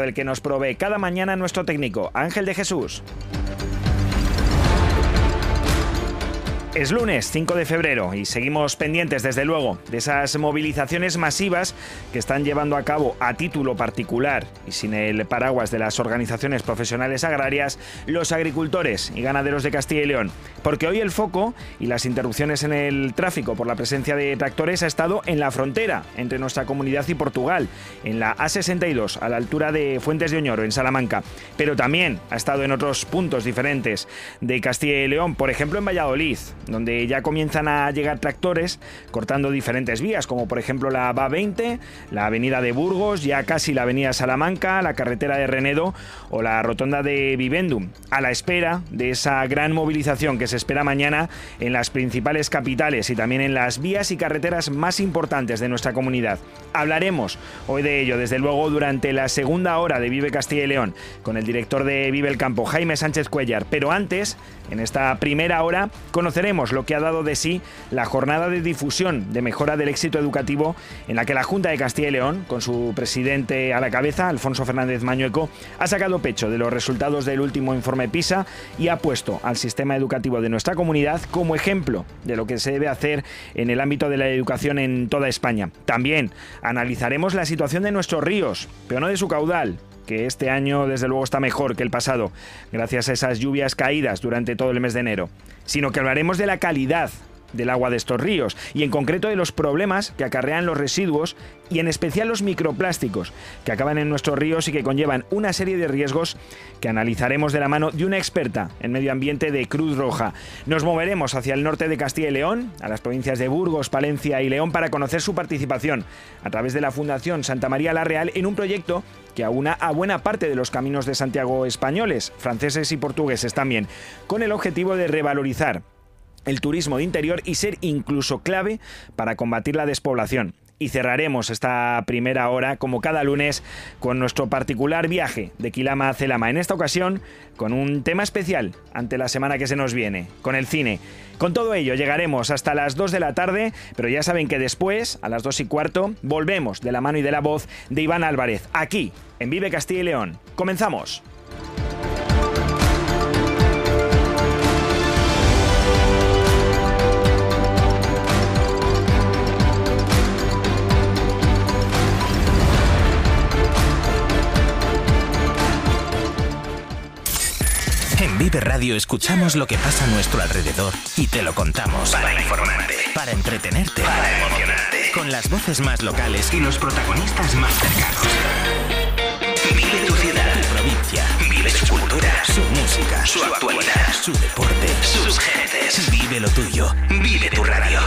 del que nos provee cada mañana nuestro técnico, Ángel de Jesús. Es lunes 5 de febrero y seguimos pendientes, desde luego, de esas movilizaciones masivas que están llevando a cabo a título particular y sin el paraguas de las organizaciones profesionales agrarias los agricultores y ganaderos de Castilla y León. Porque hoy el foco y las interrupciones en el tráfico por la presencia de tractores ha estado en la frontera entre nuestra comunidad y Portugal, en la A62, a la altura de Fuentes de Oñoro, en Salamanca. Pero también ha estado en otros puntos diferentes de Castilla y León, por ejemplo en Valladolid donde ya comienzan a llegar tractores cortando diferentes vías, como por ejemplo la BA20, la avenida de Burgos, ya casi la avenida Salamanca, la carretera de Renedo o la rotonda de Vivendum, a la espera de esa gran movilización que se espera mañana en las principales capitales y también en las vías y carreteras más importantes de nuestra comunidad. Hablaremos hoy de ello, desde luego, durante la segunda hora de Vive Castilla y León, con el director de Vive el Campo, Jaime Sánchez Cuellar. Pero antes, en esta primera hora, conoceremos lo que ha dado de sí la jornada de difusión de mejora del éxito educativo en la que la Junta de Castilla y León, con su presidente a la cabeza, Alfonso Fernández Mañueco, ha sacado pecho de los resultados del último informe PISA y ha puesto al sistema educativo de nuestra comunidad como ejemplo de lo que se debe hacer en el ámbito de la educación en toda España. También analizaremos la situación de nuestros ríos, pero no de su caudal, que este año desde luego está mejor que el pasado, gracias a esas lluvias caídas durante todo el mes de enero, sino que hablaremos de la calidad del agua de estos ríos y en concreto de los problemas que acarrean los residuos y en especial los microplásticos que acaban en nuestros ríos y que conllevan una serie de riesgos que analizaremos de la mano de una experta en medio ambiente de Cruz Roja. Nos moveremos hacia el norte de Castilla y León, a las provincias de Burgos, Palencia y León para conocer su participación a través de la Fundación Santa María la Real en un proyecto que aúna a buena parte de los caminos de Santiago españoles, franceses y portugueses también, con el objetivo de revalorizar el turismo de interior y ser incluso clave para combatir la despoblación. Y cerraremos esta primera hora, como cada lunes, con nuestro particular viaje de Quilama a Celama. En esta ocasión, con un tema especial ante la semana que se nos viene, con el cine. Con todo ello, llegaremos hasta las 2 de la tarde, pero ya saben que después, a las 2 y cuarto, volvemos de la mano y de la voz de Iván Álvarez, aquí, en Vive Castilla y León. Comenzamos. Vive Radio escuchamos lo que pasa a nuestro alrededor y te lo contamos. Para informarte. Para entretenerte. Para emocionarte. Con las voces más locales y los protagonistas más cercanos. Vive tu ciudad. Tu provincia. Vive su cultura. Su música. Su actualidad. Su deporte. Sus gentes. Vive lo tuyo. Vive tu radio.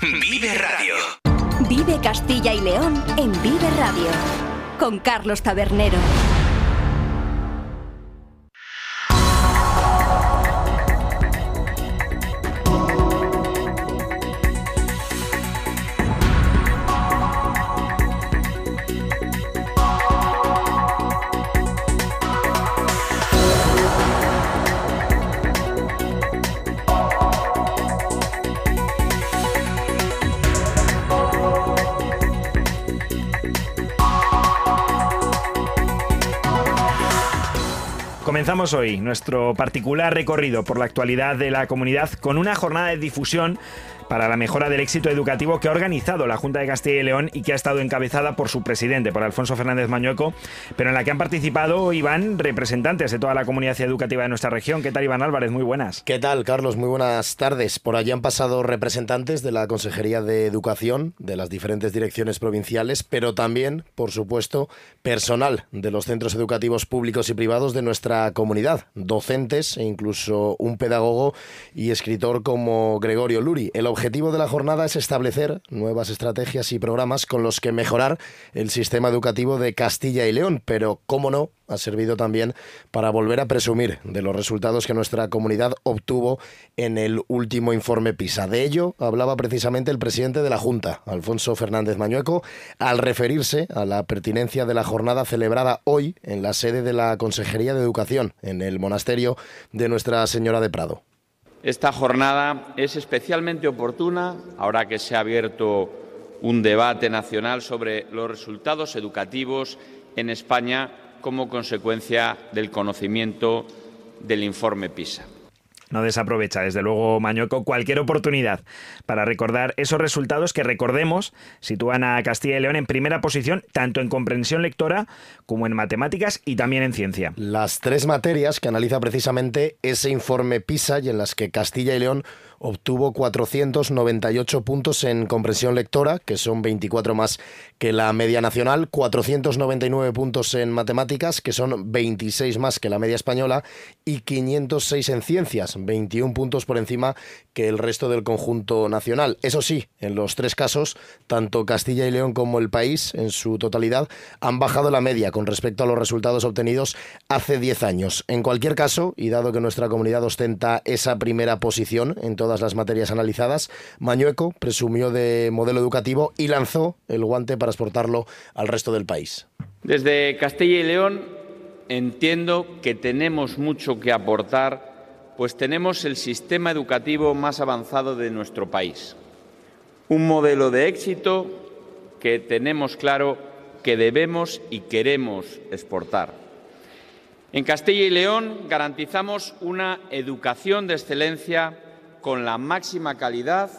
Vive Radio. Vive Castilla y León en Vive Radio. Con Carlos Tabernero. Comenzamos hoy nuestro particular recorrido por la actualidad de la comunidad con una jornada de difusión para la mejora del éxito educativo que ha organizado la Junta de Castilla y León y que ha estado encabezada por su presidente, por Alfonso Fernández Mañueco, pero en la que han participado, Iván, representantes de toda la comunidad educativa de nuestra región. ¿Qué tal, Iván Álvarez? Muy buenas. ¿Qué tal, Carlos? Muy buenas tardes. Por allí han pasado representantes de la Consejería de Educación, de las diferentes direcciones provinciales, pero también, por supuesto, personal de los centros educativos públicos y privados de nuestra comunidad, docentes e incluso un pedagogo y escritor como Gregorio Luri. Objetivo de la jornada es establecer nuevas estrategias y programas con los que mejorar el sistema educativo de Castilla y León, pero, cómo no, ha servido también para volver a presumir de los resultados que nuestra comunidad obtuvo en el último informe PISA. De ello hablaba precisamente el presidente de la Junta, Alfonso Fernández Mañueco, al referirse a la pertinencia de la jornada celebrada hoy en la sede de la Consejería de Educación, en el monasterio de Nuestra Señora de Prado. Esta jornada es especialmente oportuna ahora que se ha abierto un debate nacional sobre los resultados educativos en España como consecuencia del conocimiento del informe PISA no desaprovecha, desde luego, Mañueco, cualquier oportunidad para recordar esos resultados que, recordemos, sitúan a Castilla y León en primera posición, tanto en comprensión lectora como en matemáticas y también en ciencia. Las tres materias que analiza precisamente ese informe PISA y en las que Castilla y León obtuvo 498 puntos en comprensión lectora, que son 24 más que la media nacional, 499 puntos en matemáticas, que son 26 más que la media española, y 506 en ciencias, 21 puntos por encima que el resto del conjunto nacional. Eso sí, en los tres casos, tanto Castilla y León como el país, en su totalidad, han bajado la media con respecto a los resultados obtenidos hace 10 años. En cualquier caso, y dado que nuestra comunidad ostenta esa primera posición en las materias analizadas, Mañueco presumió de modelo educativo y lanzó el guante para exportarlo al resto del país. Desde Castilla y León entiendo que tenemos mucho que aportar, pues tenemos el sistema educativo más avanzado de nuestro país. Un modelo de éxito que tenemos claro que debemos y queremos exportar. En Castilla y León garantizamos una educación de excelencia con la máxima calidad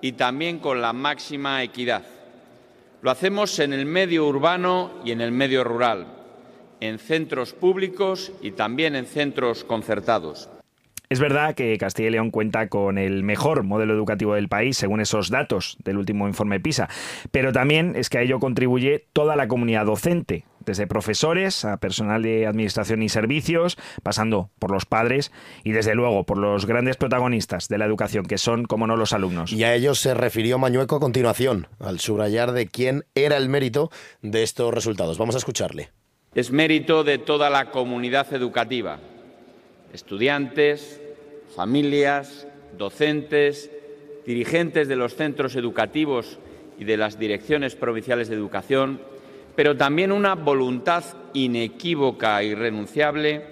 y también con la máxima equidad. Lo hacemos en el medio urbano y en el medio rural, en centros públicos y también en centros concertados. Es verdad que Castilla y León cuenta con el mejor modelo educativo del país, según esos datos del último informe PISA, pero también es que a ello contribuye toda la comunidad docente, desde profesores a personal de administración y servicios, pasando por los padres y desde luego por los grandes protagonistas de la educación, que son, como no, los alumnos. Y a ellos se refirió Mañueco a continuación, al subrayar de quién era el mérito de estos resultados. Vamos a escucharle. Es mérito de toda la comunidad educativa, estudiantes, familias, docentes, dirigentes de los centros educativos y de las direcciones provinciales de educación, pero también una voluntad inequívoca y irrenunciable,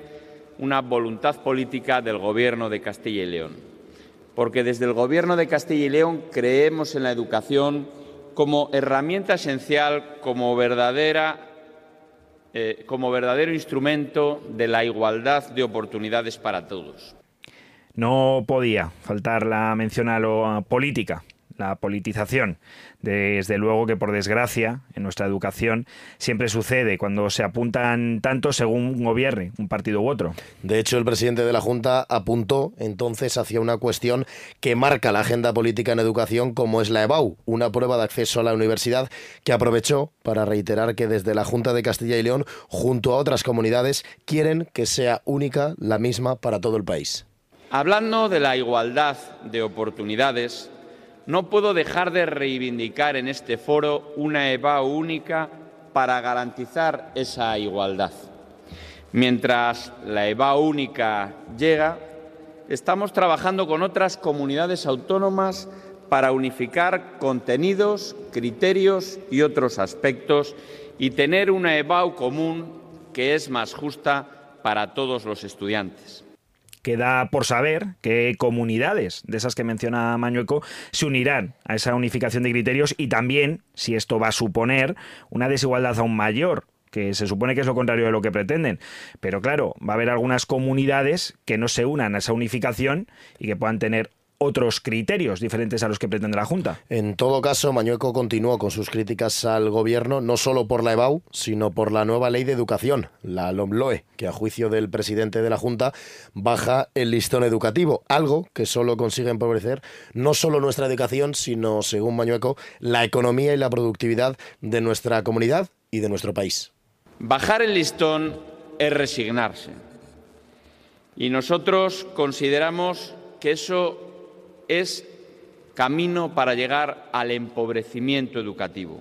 una voluntad política del Gobierno de Castilla y León. Porque desde el Gobierno de Castilla y León creemos en la educación como herramienta esencial, como, verdadera, eh, como verdadero instrumento de la igualdad de oportunidades para todos. No podía faltar la mención a la política la politización. Desde luego que, por desgracia, en nuestra educación siempre sucede cuando se apuntan tanto según gobierne un partido u otro. De hecho, el presidente de la Junta apuntó entonces hacia una cuestión que marca la agenda política en educación, como es la EBAU, una prueba de acceso a la universidad que aprovechó para reiterar que desde la Junta de Castilla y León, junto a otras comunidades, quieren que sea única, la misma para todo el país. Hablando de la igualdad de oportunidades, no puedo dejar de reivindicar en este foro una EVA única para garantizar esa igualdad. Mientras la EVA única llega, estamos trabajando con otras comunidades autónomas para unificar contenidos, criterios y otros aspectos y tener una EVAU común que es más justa para todos los estudiantes. Queda por saber qué comunidades de esas que menciona Mañueco se unirán a esa unificación de criterios y también si esto va a suponer una desigualdad aún mayor que se supone que es lo contrario de lo que pretenden. Pero claro, va a haber algunas comunidades que no se unan a esa unificación y que puedan tener otros criterios diferentes a los que pretende la Junta. En todo caso, Mañueco continuó con sus críticas al gobierno, no solo por la EBAU, sino por la nueva ley de educación, la LOMLOE, que a juicio del presidente de la Junta baja el listón educativo, algo que solo consigue empobrecer no solo nuestra educación, sino, según Mañueco, la economía y la productividad de nuestra comunidad y de nuestro país. Bajar el listón es resignarse. Y nosotros consideramos que eso es camino para llegar al empobrecimiento educativo.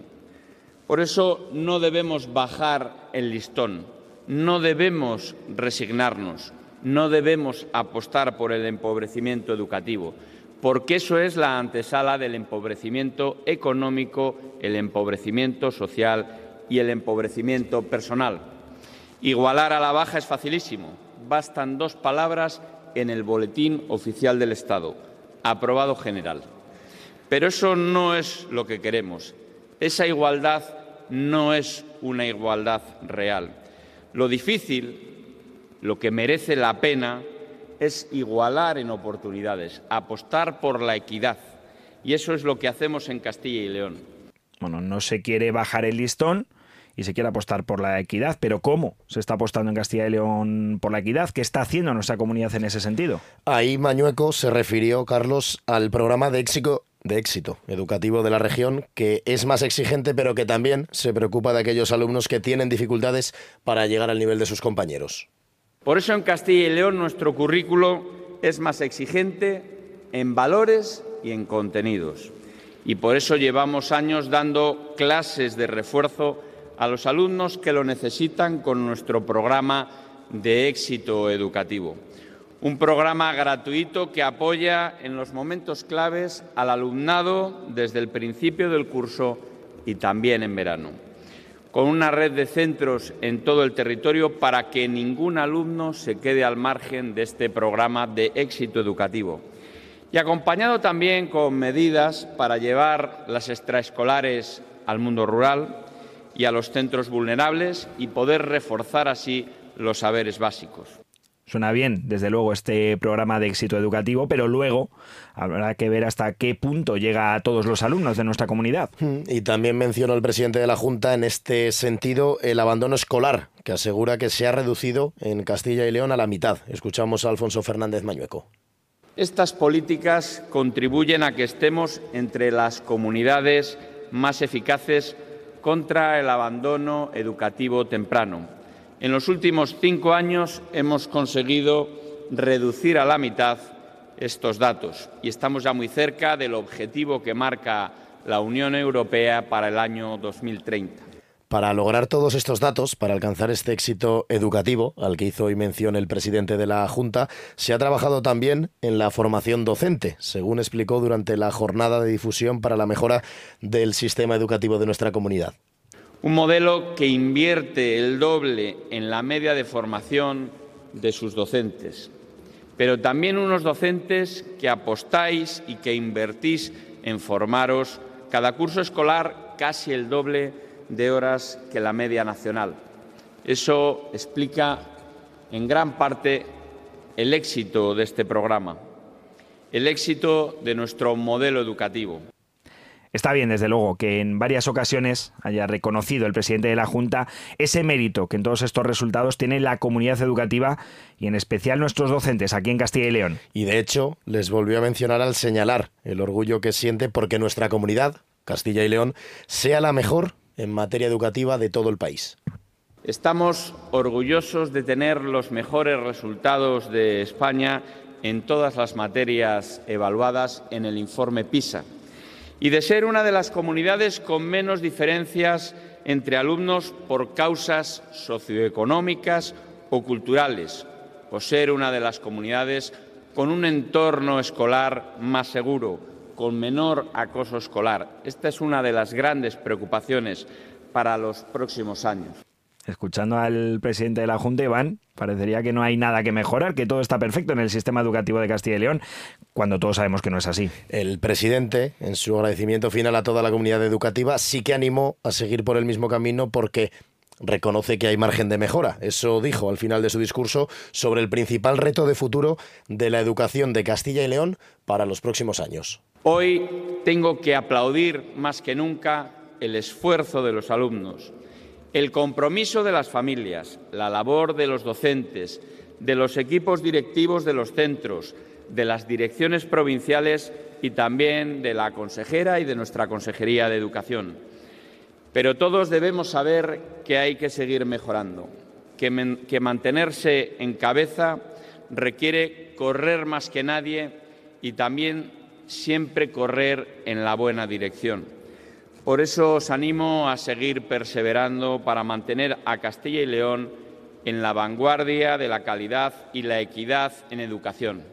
Por eso no debemos bajar el listón, no debemos resignarnos, no debemos apostar por el empobrecimiento educativo, porque eso es la antesala del empobrecimiento económico, el empobrecimiento social y el empobrecimiento personal. Igualar a la baja es facilísimo, bastan dos palabras en el Boletín Oficial del Estado aprobado general. Pero eso no es lo que queremos. Esa igualdad no es una igualdad real. Lo difícil, lo que merece la pena, es igualar en oportunidades, apostar por la equidad. Y eso es lo que hacemos en Castilla y León. Bueno, no se quiere bajar el listón, y se quiere apostar por la equidad. Pero ¿cómo se está apostando en Castilla y León por la equidad? ¿Qué está haciendo nuestra comunidad en ese sentido? Ahí Mañueco se refirió, Carlos, al programa de éxito de éxito educativo de la región, que es más exigente, pero que también se preocupa de aquellos alumnos que tienen dificultades para llegar al nivel de sus compañeros. Por eso en Castilla y León nuestro currículo es más exigente en valores y en contenidos. Y por eso llevamos años dando clases de refuerzo a los alumnos que lo necesitan con nuestro programa de éxito educativo. Un programa gratuito que apoya en los momentos claves al alumnado desde el principio del curso y también en verano, con una red de centros en todo el territorio para que ningún alumno se quede al margen de este programa de éxito educativo. Y acompañado también con medidas para llevar las extraescolares al mundo rural, y a los centros vulnerables y poder reforzar así los saberes básicos. Suena bien, desde luego, este programa de éxito educativo, pero luego habrá que ver hasta qué punto llega a todos los alumnos de nuestra comunidad. Y también mencionó el presidente de la Junta en este sentido el abandono escolar, que asegura que se ha reducido en Castilla y León a la mitad. Escuchamos a Alfonso Fernández Mañueco. Estas políticas contribuyen a que estemos entre las comunidades más eficaces contra el abandono educativo temprano. En los últimos cinco años hemos conseguido reducir a la mitad estos datos y estamos ya muy cerca del objetivo que marca la Unión Europea para el año 2030. Para lograr todos estos datos, para alcanzar este éxito educativo al que hizo hoy mención el presidente de la Junta, se ha trabajado también en la formación docente, según explicó durante la jornada de difusión para la mejora del sistema educativo de nuestra comunidad. Un modelo que invierte el doble en la media de formación de sus docentes, pero también unos docentes que apostáis y que invertís en formaros cada curso escolar casi el doble de horas que la media nacional. Eso explica en gran parte el éxito de este programa, el éxito de nuestro modelo educativo. Está bien, desde luego, que en varias ocasiones haya reconocido el presidente de la Junta ese mérito que en todos estos resultados tiene la comunidad educativa y en especial nuestros docentes aquí en Castilla y León. Y de hecho, les volvió a mencionar al señalar el orgullo que siente porque nuestra comunidad, Castilla y León, sea la mejor en materia educativa de todo el país. Estamos orgullosos de tener los mejores resultados de España en todas las materias evaluadas en el informe PISA y de ser una de las comunidades con menos diferencias entre alumnos por causas socioeconómicas o culturales, por ser una de las comunidades con un entorno escolar más seguro, con menor acoso escolar. Esta es una de las grandes preocupaciones para los próximos años. Escuchando al presidente de la Junta, Iván, parecería que no hay nada que mejorar, que todo está perfecto en el sistema educativo de Castilla y León, cuando todos sabemos que no es así. El presidente, en su agradecimiento final a toda la comunidad educativa, sí que animó a seguir por el mismo camino porque reconoce que hay margen de mejora. Eso dijo al final de su discurso sobre el principal reto de futuro de la educación de Castilla y León para los próximos años. Hoy tengo que aplaudir más que nunca el esfuerzo de los alumnos, el compromiso de las familias, la labor de los docentes, de los equipos directivos de los centros, de las direcciones provinciales y también de la consejera y de nuestra Consejería de Educación. Pero todos debemos saber que hay que seguir mejorando, que, mantenerse en cabeza requiere correr más que nadie y también siempre correr en la buena dirección. Por eso os animo a seguir perseverando para mantener a Castilla y León en la vanguardia de la calidad y la equidad en educación.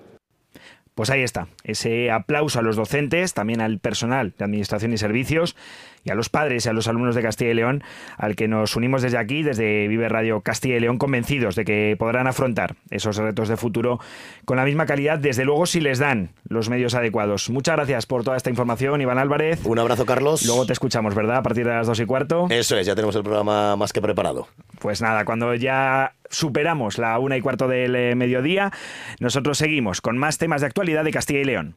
Pues ahí está, ese aplauso a los docentes, también al personal de Administración y Servicios y a los padres y a los alumnos de Castilla y León, al que nos unimos desde aquí, desde Vive Radio Castilla y León, convencidos de que podrán afrontar esos retos de futuro con la misma calidad, desde luego si les dan los medios adecuados. Muchas gracias por toda esta información, Iván Álvarez. Un abrazo, Carlos. Luego te escuchamos, ¿verdad? A partir de las dos y cuarto. Eso es, ya tenemos el programa más que preparado. Pues nada, cuando ya superamos la una y cuarto del eh, mediodía, nosotros seguimos con más temas de actualidad de Castilla y León.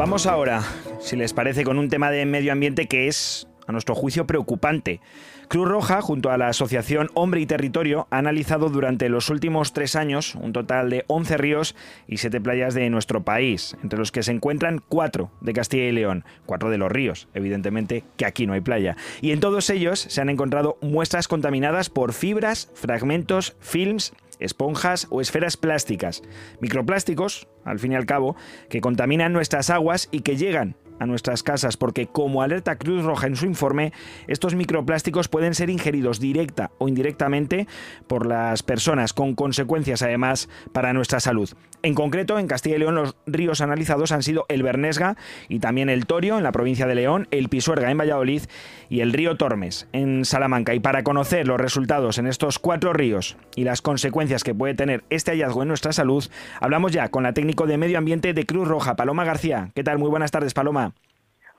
Vamos ahora, si les parece, con un tema de medio ambiente que es, a nuestro juicio, preocupante. Cruz Roja, junto a la Asociación Hombre y Territorio, ha analizado durante los últimos tres años un total de 11 ríos y 7 playas de nuestro país, entre los que se encuentran cuatro de Castilla y León, cuatro de los ríos, evidentemente que aquí no hay playa. Y en todos ellos se han encontrado muestras contaminadas por fibras, fragmentos, films esponjas o esferas plásticas, microplásticos, al fin y al cabo, que contaminan nuestras aguas y que llegan a nuestras casas porque, como alerta Cruz Roja en su informe, estos microplásticos pueden ser ingeridos directa o indirectamente por las personas, con consecuencias además para nuestra salud. En concreto, en Castilla y León los ríos analizados han sido el Bernesga y también el Torio en la provincia de León, el Pisuerga en Valladolid y el río Tormes en Salamanca. Y para conocer los resultados en estos cuatro ríos y las consecuencias que puede tener este hallazgo en nuestra salud, hablamos ya con la técnico de medio ambiente de Cruz Roja, Paloma García. ¿Qué tal? Muy buenas tardes, Paloma.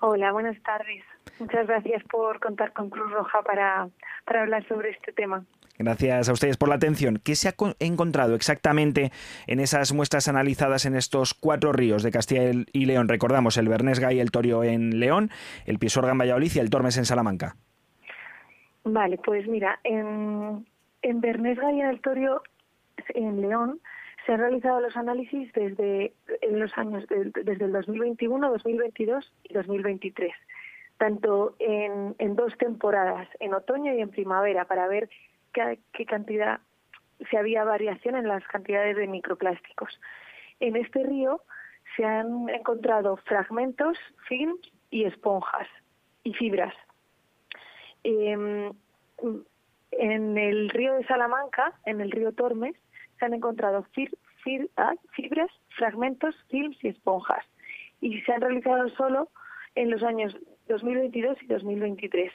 Hola, buenas tardes. Muchas gracias por contar con Cruz Roja para, para hablar sobre este tema. Gracias a ustedes por la atención. ¿Qué se ha encontrado exactamente en esas muestras analizadas en estos cuatro ríos de Castilla y León? Recordamos el Bernesga y el Torio en León, el Pisuerga en Valladolid y el Tormes en Salamanca. Vale, pues mira, en, en Bernesga y en el Torio en León se han realizado los análisis desde en los años desde el 2021, 2022 y 2023, tanto en, en dos temporadas, en otoño y en primavera, para ver qué, cantidad, si había variación en las cantidades de microplásticos. En este río se han encontrado fragmentos, films y esponjas y fibras. Eh, en el río de Salamanca, en el río Tormes, se han encontrado ah, fibras, fragmentos, films y esponjas. Y se han realizado solo en los años 2022 y 2023.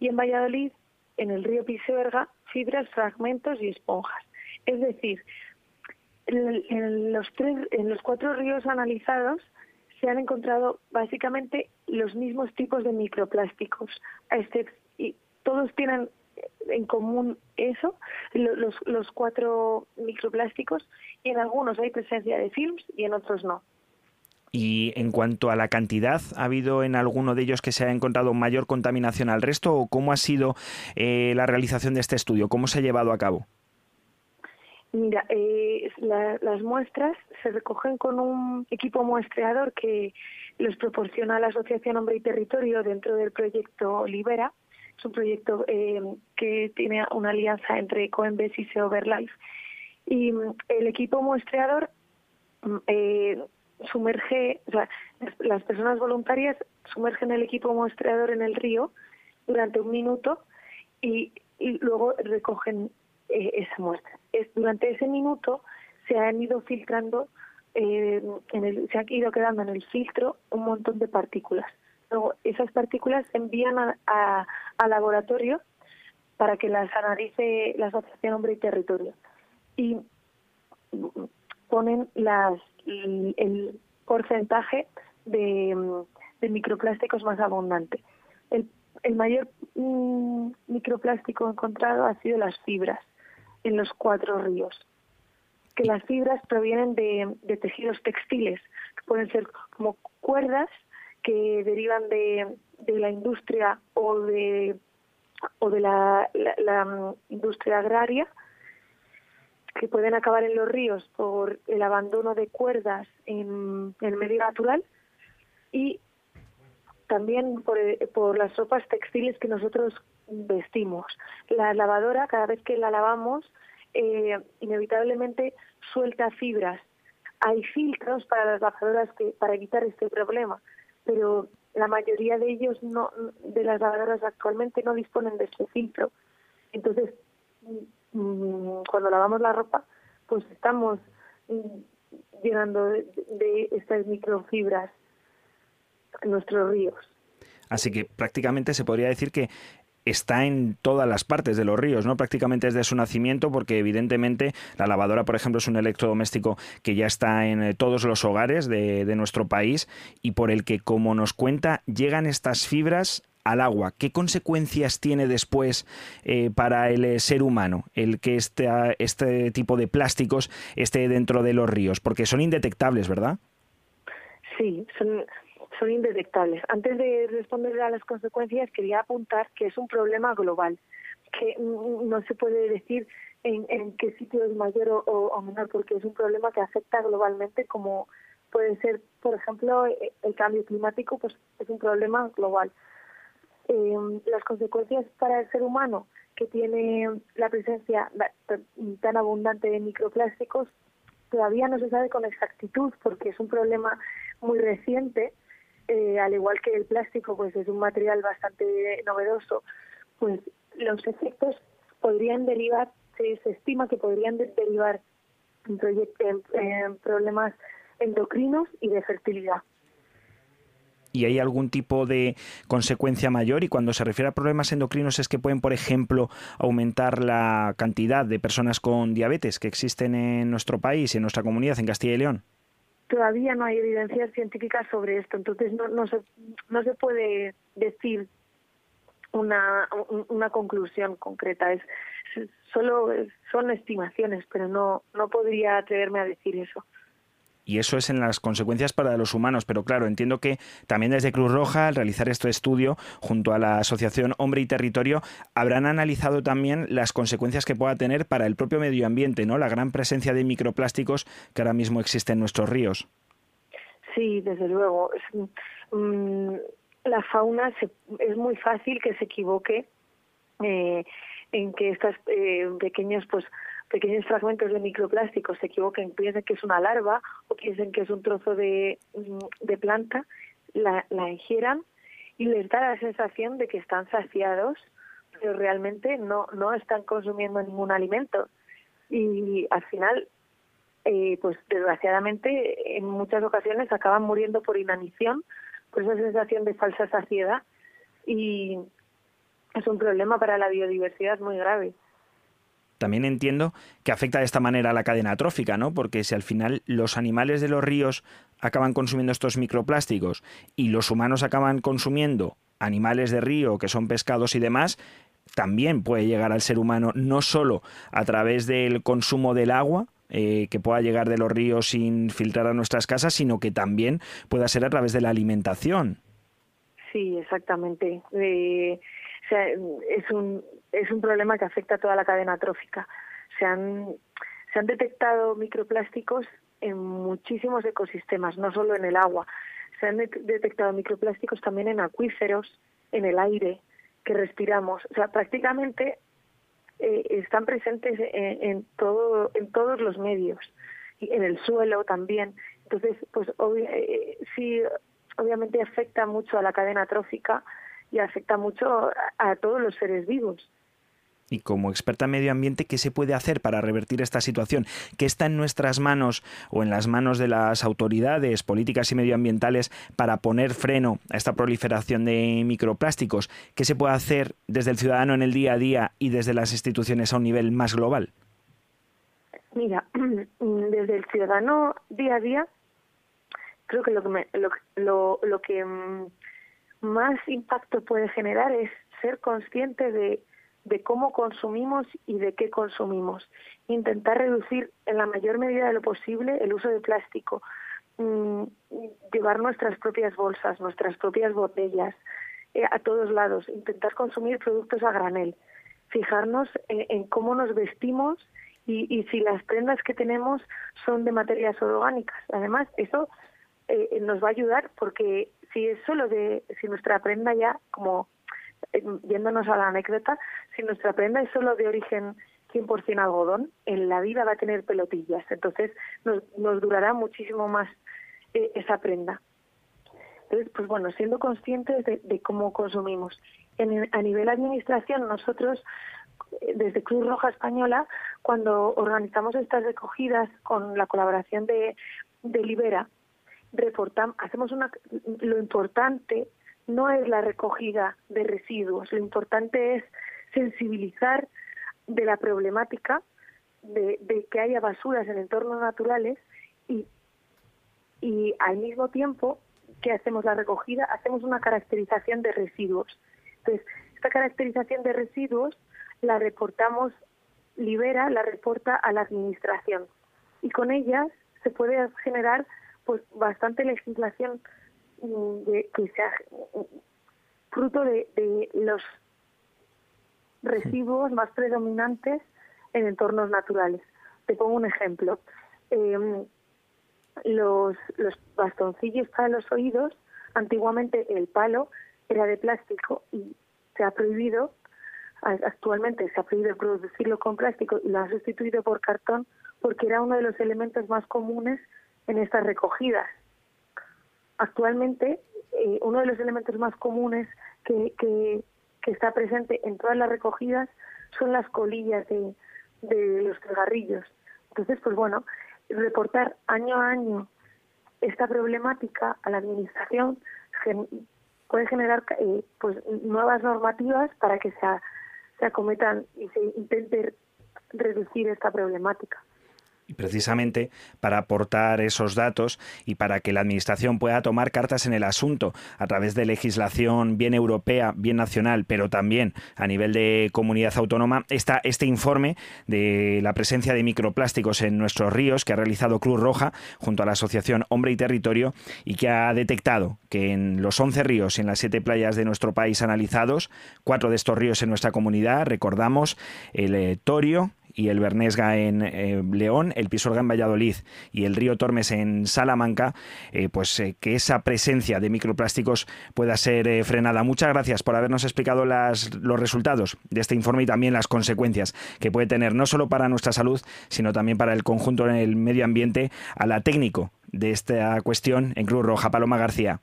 Y en Valladolid, en el río Pisuerga, fibras, fragmentos y esponjas. Es decir, en los, tres, en los cuatro ríos analizados se han encontrado básicamente los mismos tipos de microplásticos, y todos tienen en común eso, los, los cuatro microplásticos, y en algunos hay presencia de films y en otros no. Y en cuanto a la cantidad, ¿ha habido en alguno de ellos que se ha encontrado mayor contaminación al resto o cómo ha sido eh, la realización de este estudio? ¿Cómo se ha llevado a cabo? Mira, eh, las muestras se recogen con un equipo muestreador que los proporciona la Asociación Hombre y Territorio dentro del proyecto Libera. Es un proyecto eh, que tiene una alianza entre Coembes y Seoverlife. Y mm, el equipo muestreador mm, eh, sumerge, o sea, las personas voluntarias sumergen el equipo muestreador en el río durante un minuto y, luego recogen eh, esa muestra. Es, durante ese minuto se han ido filtrando, eh, en el, se han ido quedando en el filtro un montón de partículas. Luego esas partículas se envían a, al laboratorio para que las analice la Asociación Hombre y Territorio. Y ponen las, el, porcentaje de, microplásticos más abundante. El, el mayor mm, microplástico encontrado ha sido las fibras en los cuatro ríos. Que las fibras provienen de, tejidos textiles, que pueden ser como cuerdas que derivan de, de la industria o de, o de la, la mm, industria agraria que pueden acabar en los ríos por el abandono de cuerdas en, el medio natural y también por, por las ropas textiles que nosotros vestimos. La lavadora, cada vez que la lavamos, eh, inevitablemente suelta fibras. Hay filtros para las lavadoras que, para evitar este problema, pero la mayoría de ellos no, de las lavadoras actualmente no disponen de este filtro. Entonces, Mm, cuando lavamos la ropa, pues estamos mm, llenando de, estas microfibras nuestros ríos. Así que prácticamente se podría decir que está en todas las partes de los ríos, ¿no? Prácticamente desde su nacimiento, porque evidentemente la lavadora, por ejemplo, es un electrodoméstico que ya está en eh, todos los hogares de nuestro país y por el que, como nos cuenta, llegan estas fibras al agua. ¿Qué consecuencias tiene después eh, para el eh, ser humano el que este, este tipo de plásticos esté dentro de los ríos? Porque son indetectables, ¿verdad? Sí, son, son indetectables. Antes de responder a las consecuencias, quería apuntar que es un problema global, que no se puede decir en, en qué sitio es mayor o, o, menor, porque es un problema que afecta globalmente, como puede ser, por ejemplo, e, el cambio climático, pues es un problema global eh, las consecuencias para el ser humano que tiene la presencia tan abundante de microplásticos todavía no se sabe con exactitud porque es un problema muy reciente. Eh, al igual que el plástico pues es un material bastante novedoso pues los efectos podrían derivar se, estima que podrían derivar en problemas endocrinos y de fertilidad y hay algún tipo de consecuencia mayor y cuando se refiere a problemas endocrinos es que pueden, por ejemplo, aumentar la cantidad de personas con diabetes que existen en nuestro país en nuestra comunidad, en Castilla y León. Todavía no hay evidencias científicas sobre esto, entonces no, no, se, no se puede decir una, una conclusión concreta. Es, solo son estimaciones, pero no, no podría atreverme a decir eso y eso es en las consecuencias para los humanos. Pero claro, entiendo que también desde Cruz Roja, al realizar este estudio, junto a la Asociación Hombre y Territorio, habrán analizado también las consecuencias que pueda tener para el propio medio ambiente, ¿no? La gran presencia de microplásticos que ahora mismo existe en nuestros ríos. Sí, desde luego. Mm, la fauna es muy fácil que se equivoque eh, en que estos eh, pequeños pues pequeños fragmentos de microplásticos se equivoquen, piensen que es una larva o piensen que es un trozo de, mm, de planta, la, la ingieran y les da la sensación de que están saciados, pero realmente no, no están consumiendo ningún alimento. Y al final, eh, pues desgraciadamente, en muchas ocasiones acaban muriendo por inanición, por esa sensación de falsa saciedad. Y es un problema para la biodiversidad muy grave también entiendo que afecta de esta manera a la cadena trófica, ¿no? Porque si al final los animales de los ríos acaban consumiendo estos microplásticos y los humanos acaban consumiendo animales de río que son pescados y demás, también puede llegar al ser humano no solo a través del consumo del agua, eh, que pueda llegar de los ríos sin filtrar a nuestras casas, sino que también pueda ser a través de la alimentación. Sí, exactamente. Eh, o sea, es un es un problema que afecta a toda la cadena trófica. Se han, se han detectado microplásticos en muchísimos ecosistemas, no solo en el agua. Se han detectado microplásticos también en acuíferos, en el aire que respiramos. O sea, prácticamente eh, están presentes en, todo, en todos los medios, y en el suelo también. Entonces, pues eh, sí, obviamente afecta mucho a la cadena trófica y afecta mucho a todos los seres vivos. Y como experta en medio ambiente, ¿qué se puede hacer para revertir esta situación? ¿Qué está en nuestras manos o en las manos de las autoridades políticas y medioambientales para poner freno a esta proliferación de microplásticos? ¿Qué se puede hacer desde el ciudadano en el día a día y desde las instituciones a un nivel más global? Mira, desde el ciudadano día a día, creo que lo que, lo, lo que mm, más impacto puede generar es ser consciente de de cómo consumimos y de qué consumimos. Intentar reducir en la mayor medida de lo posible el uso de plástico. Mm, llevar nuestras propias bolsas, nuestras propias botellas eh, a todos lados. Intentar consumir productos a granel. Fijarnos en, cómo nos vestimos y, si las prendas que tenemos son de materias orgánicas. Además, eso eh, nos va a ayudar porque si es solo de, si nuestra prenda ya, como eh, yéndonos a la anécdota, si nuestra prenda es solo de origen 100% algodón, en la vida va a tener pelotillas. Entonces, nos, nos durará muchísimo más eh, esa prenda. Entonces, pues bueno, siendo conscientes de, cómo consumimos. En, a nivel administración, nosotros, eh, desde Cruz Roja Española, cuando organizamos estas recogidas con la colaboración de, de Libera, reportamos, hacemos una, lo importante no es la recogida de residuos, lo importante es sensibilizar de la problemática de, que haya basuras en entornos naturales y, y al mismo tiempo que hacemos la recogida, hacemos una caracterización de residuos. Entonces, esta caracterización de residuos la reportamos, libera, la reporta a la administración y con ellas se puede generar pues bastante legislación de, que sea fruto de, los residuos más predominantes en entornos naturales. Te pongo un ejemplo. Em, los, los bastoncillos para los oídos, antiguamente el palo era de plástico y se ha prohibido, actualmente se ha prohibido producirlo con plástico y lo han sustituido por cartón porque era uno de los elementos más comunes en estas recogidas actualmente eh, uno de los elementos más comunes que, está presente en todas las recogidas son las colillas de, los cigarrillos. Entonces, pues bueno, reportar año a año esta problemática a la administración puede generar eh, pues nuevas normativas para que se, se acometan y se intente reducir esta problemática precisamente para aportar esos datos y para que la Administración pueda tomar cartas en el asunto a través de legislación bien europea, bien nacional, pero también a nivel de comunidad autónoma, está este informe de la presencia de microplásticos en nuestros ríos que ha realizado Cruz Roja junto a la Asociación Hombre y Territorio y que ha detectado que en los 11 ríos y en las 7 playas de nuestro país analizados, cuatro de estos ríos en nuestra comunidad, recordamos el eh, Torio, y el Bernesga en eh, León, el Pisuerga en Valladolid y el río Tormes en Salamanca, eh, pues eh, que esa presencia de microplásticos pueda ser frenada. Muchas gracias por habernos explicado las, los resultados de este informe y también las consecuencias que puede tener no solo para nuestra salud, sino también para el conjunto en el medio ambiente, a la técnico de esta cuestión en Cruz Roja, Paloma García.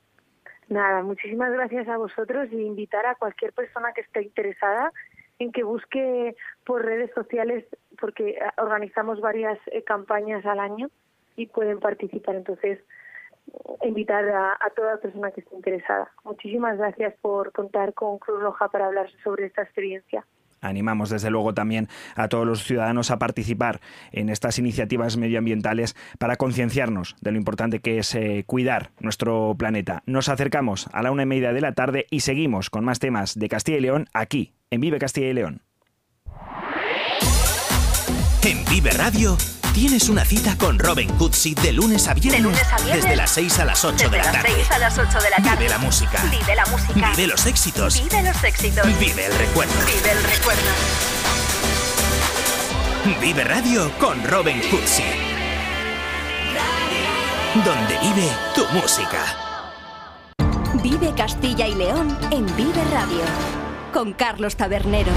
Nada, muchísimas gracias a vosotros y invitar a cualquier persona que esté interesada en que busque por redes sociales, porque eh, organizamos varias eh, campañas al año y pueden participar. Entonces, invitar a, a, toda persona que esté interesada. Muchísimas gracias por contar con Cruz Roja para hablar sobre esta experiencia. Animamos desde luego también a todos los ciudadanos a participar en estas iniciativas medioambientales para concienciarnos de lo importante que es eh, cuidar nuestro planeta. Nos acercamos a la una y media de la tarde y seguimos con más temas de Castilla y León aquí, en Vive Castilla y León. En Vive Radio Tienes una cita con Robin Cootsy de lunes a viernes. Desde las 6 a las 8 de la tarde. a las 8 de la tarde. Vive la música. Vive la música. Vive los éxitos. Vive los éxitos. Vive el recuerdo. Vive el recuerdo. Vive Radio con Robin Cutsi. Donde vive tu música. Vive Castilla y León en Vive Radio. Con Carlos Tabernero.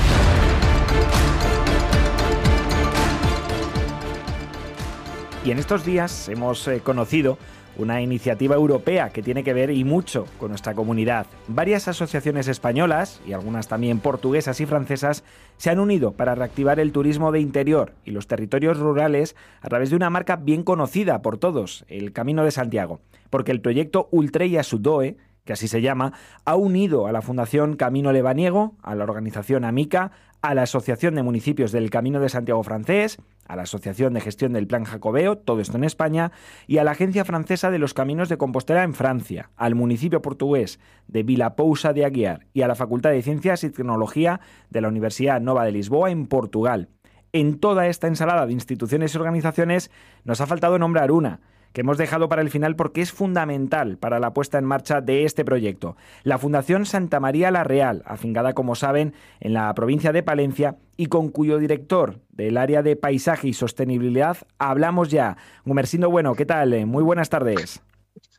Y en estos días hemos eh, conocido una iniciativa europea que tiene que ver y mucho con nuestra comunidad. Varias asociaciones españolas y algunas también portuguesas y francesas se han unido para reactivar el turismo de interior y los territorios rurales a través de una marca bien conocida por todos, el Camino de Santiago, porque el proyecto Ultreya Sudoe que así se llama, ha unido a la Fundación Camino Lebaniego, a la organización Amica, a la Asociación de Municipios del Camino de Santiago francés, a la Asociación de Gestión del Plan Jacobeo, todo esto en España, y a la Agencia Francesa de los Caminos de Compostela en Francia, al municipio portugués de Vilapousa de Aguiar y a la Facultad de Ciencias y Tecnología de la Universidad Nova de Lisboa en Portugal. En toda esta ensalada de instituciones y organizaciones nos ha faltado nombrar una, que hemos dejado para el final porque es fundamental para la puesta en marcha de este proyecto. La Fundación Santa María la Real, afincada, como saben, en la provincia de Palencia y con cuyo director del área de paisaje y sostenibilidad hablamos ya. Gumersindo Bueno, ¿qué tal? Muy buenas tardes.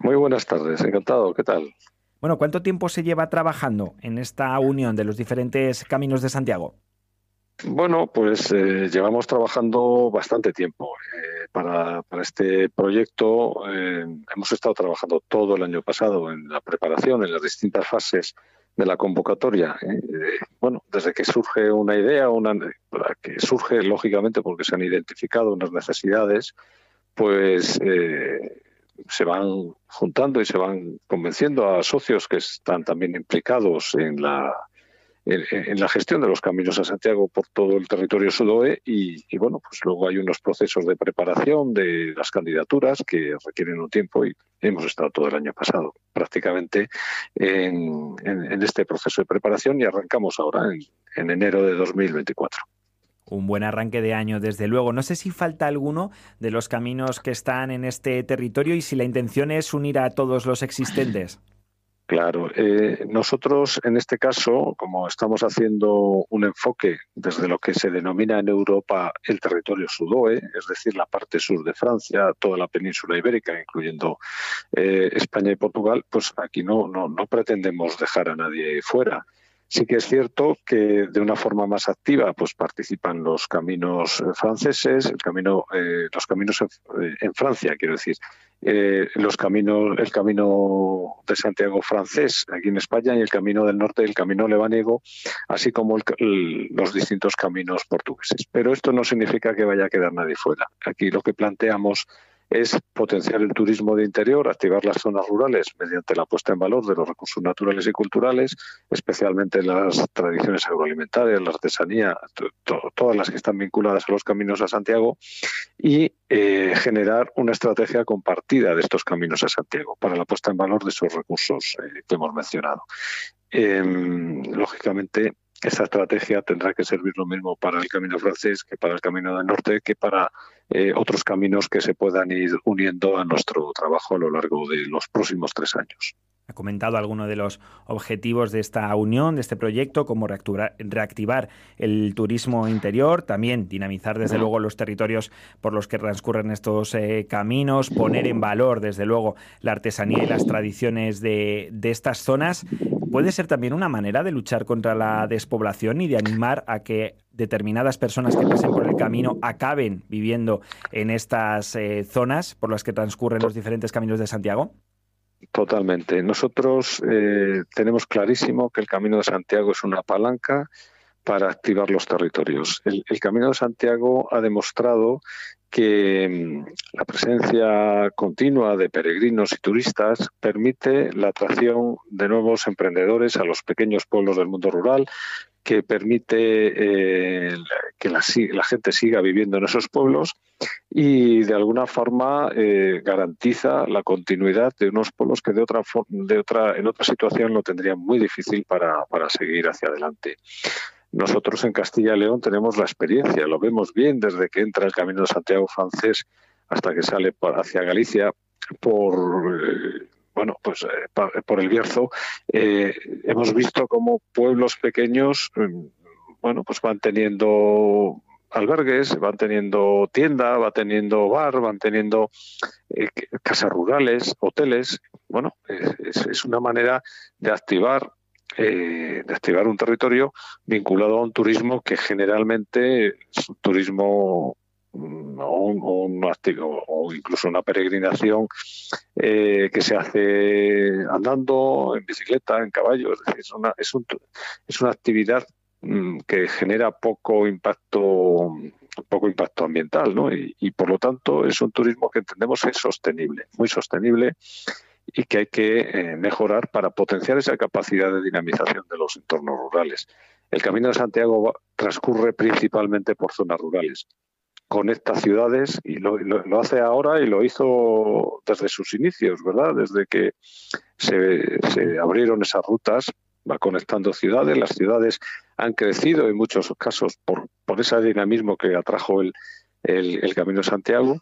Muy buenas tardes, encantado, ¿qué tal? Bueno, ¿cuánto tiempo se lleva trabajando en esta unión de los diferentes caminos de Santiago? Bueno, pues eh, llevamos trabajando bastante tiempo. Eh, para, este proyecto eh, hemos estado trabajando todo el año pasado en la preparación, en las distintas fases de la convocatoria. bueno, desde que surge una idea, una, que surge lógicamente porque se han identificado unas necesidades, pues se van juntando y se van convenciendo a socios que están también implicados en la en, la gestión de los caminos a Santiago por todo el territorio sudoe y, bueno, pues luego hay unos procesos de preparación de las candidaturas que requieren un tiempo y hemos estado todo el año pasado prácticamente en, este proceso de preparación y arrancamos ahora en, enero de 2024 un buen arranque de año, desde luego. No sé si falta alguno de los caminos que están en este territorio y si la intención es unir a todos los existentes. Claro, eh, nosotros en este caso, como estamos haciendo un enfoque desde lo que se denomina en Europa el territorio sudoe, es decir, la parte sur de Francia, toda la península ibérica, incluyendo eh, España y Portugal, pues aquí no, no, no pretendemos dejar a nadie fuera. Sí que es cierto que de una forma más activa pues participan los caminos franceses, el camino, eh, los caminos en, Francia, quiero decir, eh, los caminos, el camino de Santiago francés aquí en España y el camino del norte, el camino lebaniego, así como los distintos caminos portugueses. Pero esto no significa que vaya a quedar nadie fuera. Aquí lo que planteamos es potenciar el turismo de interior, activar las zonas rurales mediante la puesta en valor de los recursos naturales y culturales, especialmente las tradiciones agroalimentarias, la artesanía, todas las que están vinculadas a los caminos a Santiago, y eh, generar una estrategia compartida de estos caminos a Santiago para la puesta en valor de esos recursos eh, que hemos mencionado. Em, lógicamente, esa estrategia tendrá que servir lo mismo para el camino francés que para el camino del norte, que para eh, otros caminos que se puedan ir uniendo a nuestro trabajo a lo largo de los próximos tres años. Ha comentado algunos de los objetivos de esta unión, de este proyecto, como reactivar, el turismo interior, también dinamizar desde luego los territorios por los que transcurren estos eh, caminos, poner en valor desde luego la artesanía y las tradiciones de, de estas zonas. Puede ser también una manera de luchar contra la despoblación y de animar a que determinadas personas que pasen por el camino acaben viviendo en estas eh, zonas por las que transcurren los diferentes caminos de Santiago? Totalmente. Nosotros eh, tenemos clarísimo que el Camino de Santiago es una palanca para activar los territorios. El, Camino de Santiago ha demostrado que mm, la presencia continua de peregrinos y turistas permite la atracción de nuevos emprendedores a los pequeños pueblos del mundo rural, que permite eh, que la, gente siga viviendo en esos pueblos y de alguna forma eh, garantiza la continuidad de unos pueblos que de otra, de otra, en otra situación lo tendrían muy difícil para, para seguir hacia adelante. Nosotros en Castilla y León tenemos la experiencia, lo vemos bien desde que entra el Camino de Santiago francés hasta que sale hacia Galicia por eh, bueno, pues eh, por el Bierzo, eh, hemos visto cómo pueblos pequeños, mm, bueno, pues van teniendo albergues, van teniendo tienda, va teniendo bar, van teniendo eh, casas rurales, hoteles. Bueno, es, una manera de activar eh, de activar un territorio vinculado a un turismo que generalmente es un turismo mm, o, incluso una peregrinación eh, que se hace andando, en bicicleta, en caballo. Es, decir, es, una, es, un, es una actividad Mm, que genera poco impacto poco impacto ambiental, ¿no? Y, por lo tanto es un turismo que entendemos es sostenible, muy sostenible y que hay que eh, mejorar para potenciar esa capacidad de dinamización de los entornos rurales. El Camino de Santiago transcurre principalmente por zonas rurales. Conecta ciudades y lo, hace ahora y lo hizo desde sus inicios, ¿verdad? Desde que se abrieron esas rutas va conectando ciudades, las ciudades han crecido en muchos casos por, por ese dinamismo que atrajo el, el, Camino de Santiago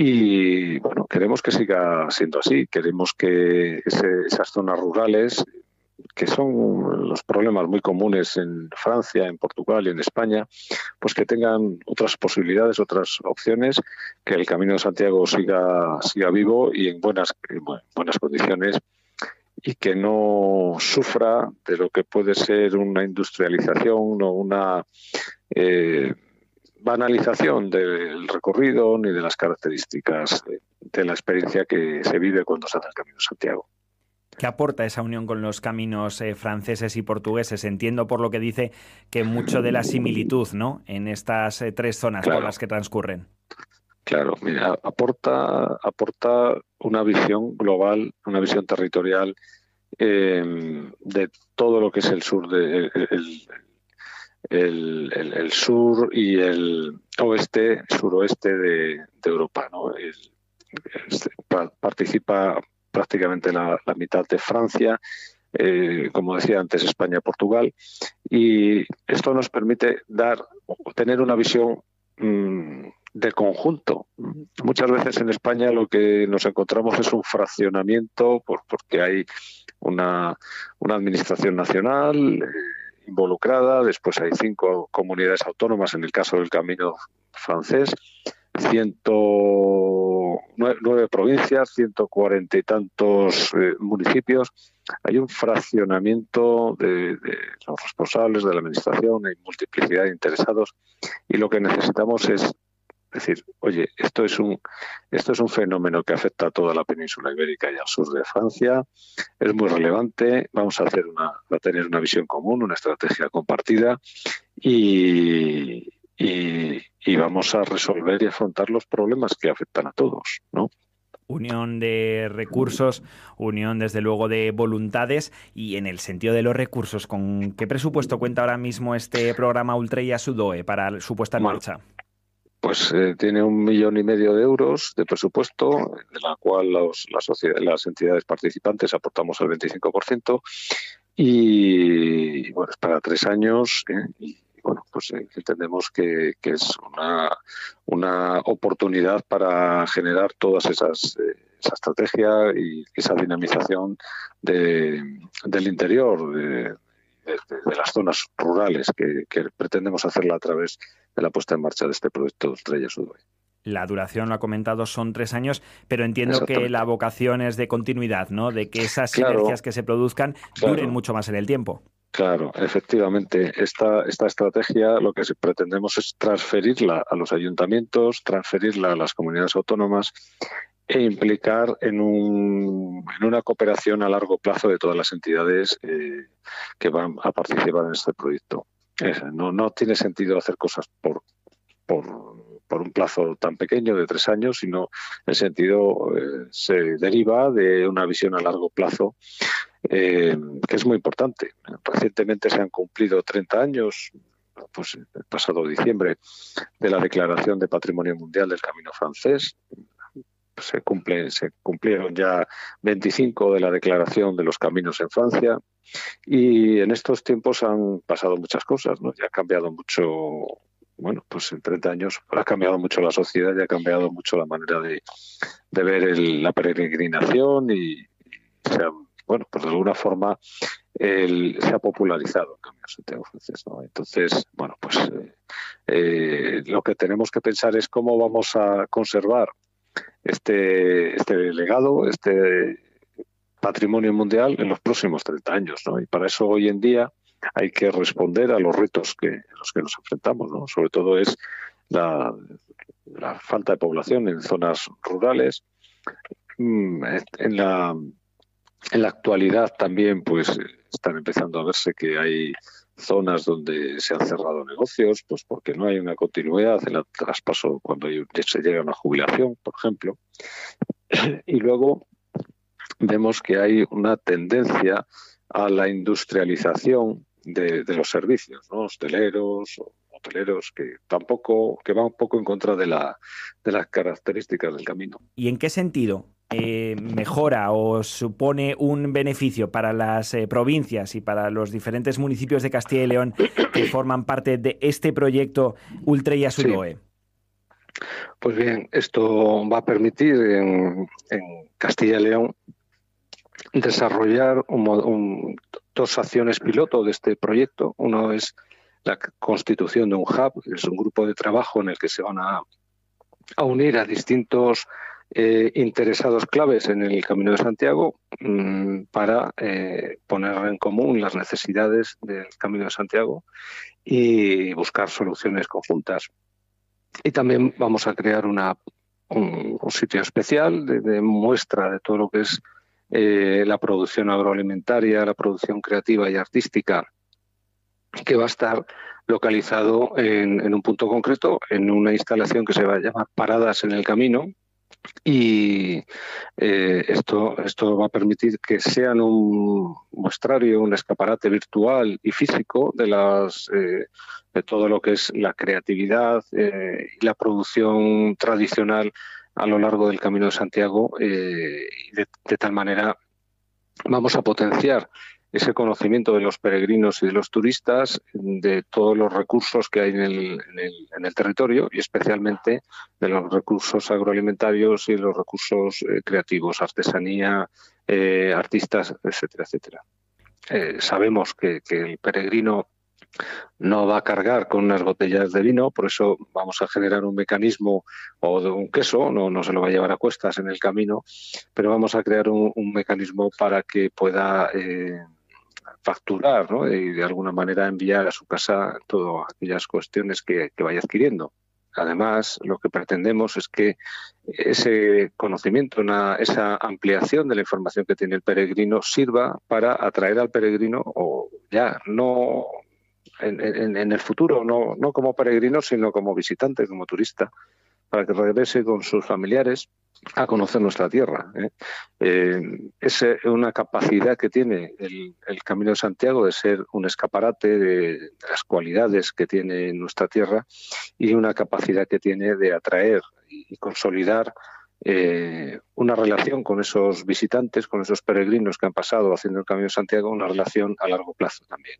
y bueno, queremos que siga siendo así, queremos que esas zonas rurales que son los problemas muy comunes en Francia, en Portugal y en España, pues que tengan otras posibilidades, otras opciones, que el Camino de Santiago siga, siga vivo y en buenas, en buenas condiciones y que no sufra de lo que puede ser una industrialización o una eh, banalización del recorrido ni de las características de la experiencia que se vive cuando se hace el Camino de Santiago. ¿Qué aporta esa unión con los caminos eh, franceses y portugueses? Entiendo por lo que dice que mucho de la similitud ¿no? en estas eh, tres zonas por las que transcurren. Claro, mira, aporta, aporta una visión global, una visión territorial em, de todo lo que es el sur de el, sur y el oeste, suroeste de, Europa. ¿no? Este, participa prácticamente la, mitad de Francia, eh, como decía antes, España, Portugal, y esto nos permite dar, tener una visión mm, de conjunto. Muchas veces en España lo que nos encontramos es un fraccionamiento por, porque hay una, una administración nacional eh, involucrada, después hay cinco comunidades autónomas en el caso del Camino francés, ciento nueve provincias, ciento cuarenta y tantos eh, municipios. Hay un fraccionamiento de, los responsables de la administración, hay multiplicidad de interesados y lo que necesitamos es decir, oye, esto es un esto es un fenómeno que afecta a toda la península ibérica y al sur de Francia, es muy relevante, vamos a hacer una a tener una visión común, una estrategia compartida y, y, vamos a resolver y afrontar los problemas que afectan a todos, ¿no? unión de recursos, unión desde luego de voluntades y en el sentido de los recursos, ¿con qué presupuesto cuenta ahora mismo este programa Ultreya Sudoe para su puesta en marcha? Pues eh, tiene un millón y medio de euros de presupuesto, de la cual los, las entidades participantes aportamos el 25%, y bueno, es para tres años, ¿eh? y bueno, pues eh, entendemos que, es una, una, oportunidad para generar todas esas esa estrategia y esa dinamización de, del interior, de, las zonas rurales que, pretendemos hacerla a través de la puesta en marcha de este proyecto Estrella Sudway. La duración, lo ha comentado, son tres años, pero entiendo que la vocación es de continuidad, ¿no? De que esas sinergias que se produzcan duren mucho más en el tiempo. Claro, efectivamente. Esta, esta estrategia lo que pretendemos es transferirla a los ayuntamientos, transferirla a las comunidades autónomas e implicar en, un, en una cooperación a largo plazo de todas las entidades eh, que van a participar en este proyecto. No, no tiene sentido hacer cosas por, por, por, un plazo tan pequeño de tres años, sino el sentido eh, se deriva de una visión a largo plazo eh, que es muy importante. Recientemente se han cumplido 30 años, pues el pasado diciembre, de la Declaración de Patrimonio Mundial del Camino Francés, se, cumple, se cumplieron ya 25 de la Declaración de los Caminos en Francia y en estos tiempos han pasado muchas cosas, ¿no? Ya ha cambiado mucho, bueno, pues en 30 años ha cambiado mucho la sociedad y ha cambiado mucho la manera de, ver la peregrinación y, bueno, pues de alguna forma se ha popularizado el Camino Santiago francés, ¿no? Entonces, bueno, pues... Eh, eh, lo que tenemos que pensar es cómo vamos a conservar este, este legado, este patrimonio mundial en los próximos 30 años. ¿no? Y para eso hoy en día hay que responder a los retos que, a los que nos enfrentamos. ¿no? Sobre todo es la, falta de población en zonas rurales. Mm, en la, en la actualidad también pues están empezando a verse que hay zonas donde se han cerrado negocios, pues porque no hay una continuidad en el traspaso cuando se llega a una jubilación, por ejemplo. Y luego vemos que hay una tendencia a la industrialización de, los servicios, ¿no? hosteleros, hoteleros, que tampoco, que va un poco en contra de, la, de las características del camino. ¿Y en qué sentido eh, mejora o supone un beneficio para las eh, provincias y para los diferentes municipios de Castilla y León que forman parte de este proyecto Ultra y Sudoe? Pues bien, esto va a permitir en, Castilla y León desarrollar dos acciones piloto de este proyecto. Uno es la constitución de un hub, que es un grupo de trabajo en el que se van a, unir a distintos eh, interesados claves en el Camino de Santiago mm, para eh, poner en común las necesidades del Camino de Santiago y buscar soluciones conjuntas. Y también vamos a crear un, sitio especial de, muestra de todo lo que es eh, la producción agroalimentaria, la producción creativa y artística, que va a estar localizado en, un punto concreto, en una instalación que se va a llamar Paradas en el Camino, y eh, esto, esto va a permitir que sean un muestrario, un escaparate virtual y físico de, las, eh, de todo lo que es la creatividad y la producción tradicional a lo largo del Camino de Santiago. y de tal manera vamos a potenciar ese conocimiento de los peregrinos y de los turistas, de todos los recursos que hay en el, en el, territorio y especialmente de los recursos agroalimentarios y los recursos eh, creativos, artesanía, eh, artistas, etcétera, etcétera. Eh, sabemos que, el peregrino no va a cargar con unas botellas de vino, por eso vamos a generar un mecanismo o de un queso, no, no se lo va a llevar a cuestas en el camino, pero vamos a crear un, mecanismo para que pueda facturar ¿no? y de alguna manera enviar a su casa todas aquellas cuestiones que, vaya adquiriendo. Además, lo que pretendemos es que ese conocimiento, esa ampliación de la información que tiene el peregrino sirva para atraer al peregrino o ya no en, el futuro, no, no como peregrino, sino como visitante, como turista, para que regrese con sus familiares a conocer nuestra tierra. ¿eh? Eh, es una capacidad que tiene el, Camino de Santiago de ser un escaparate de, las cualidades que tiene nuestra tierra y una capacidad que tiene de atraer y, consolidar eh, una relación con esos visitantes, con esos peregrinos que han pasado haciendo el Camino de Santiago, una relación a largo plazo también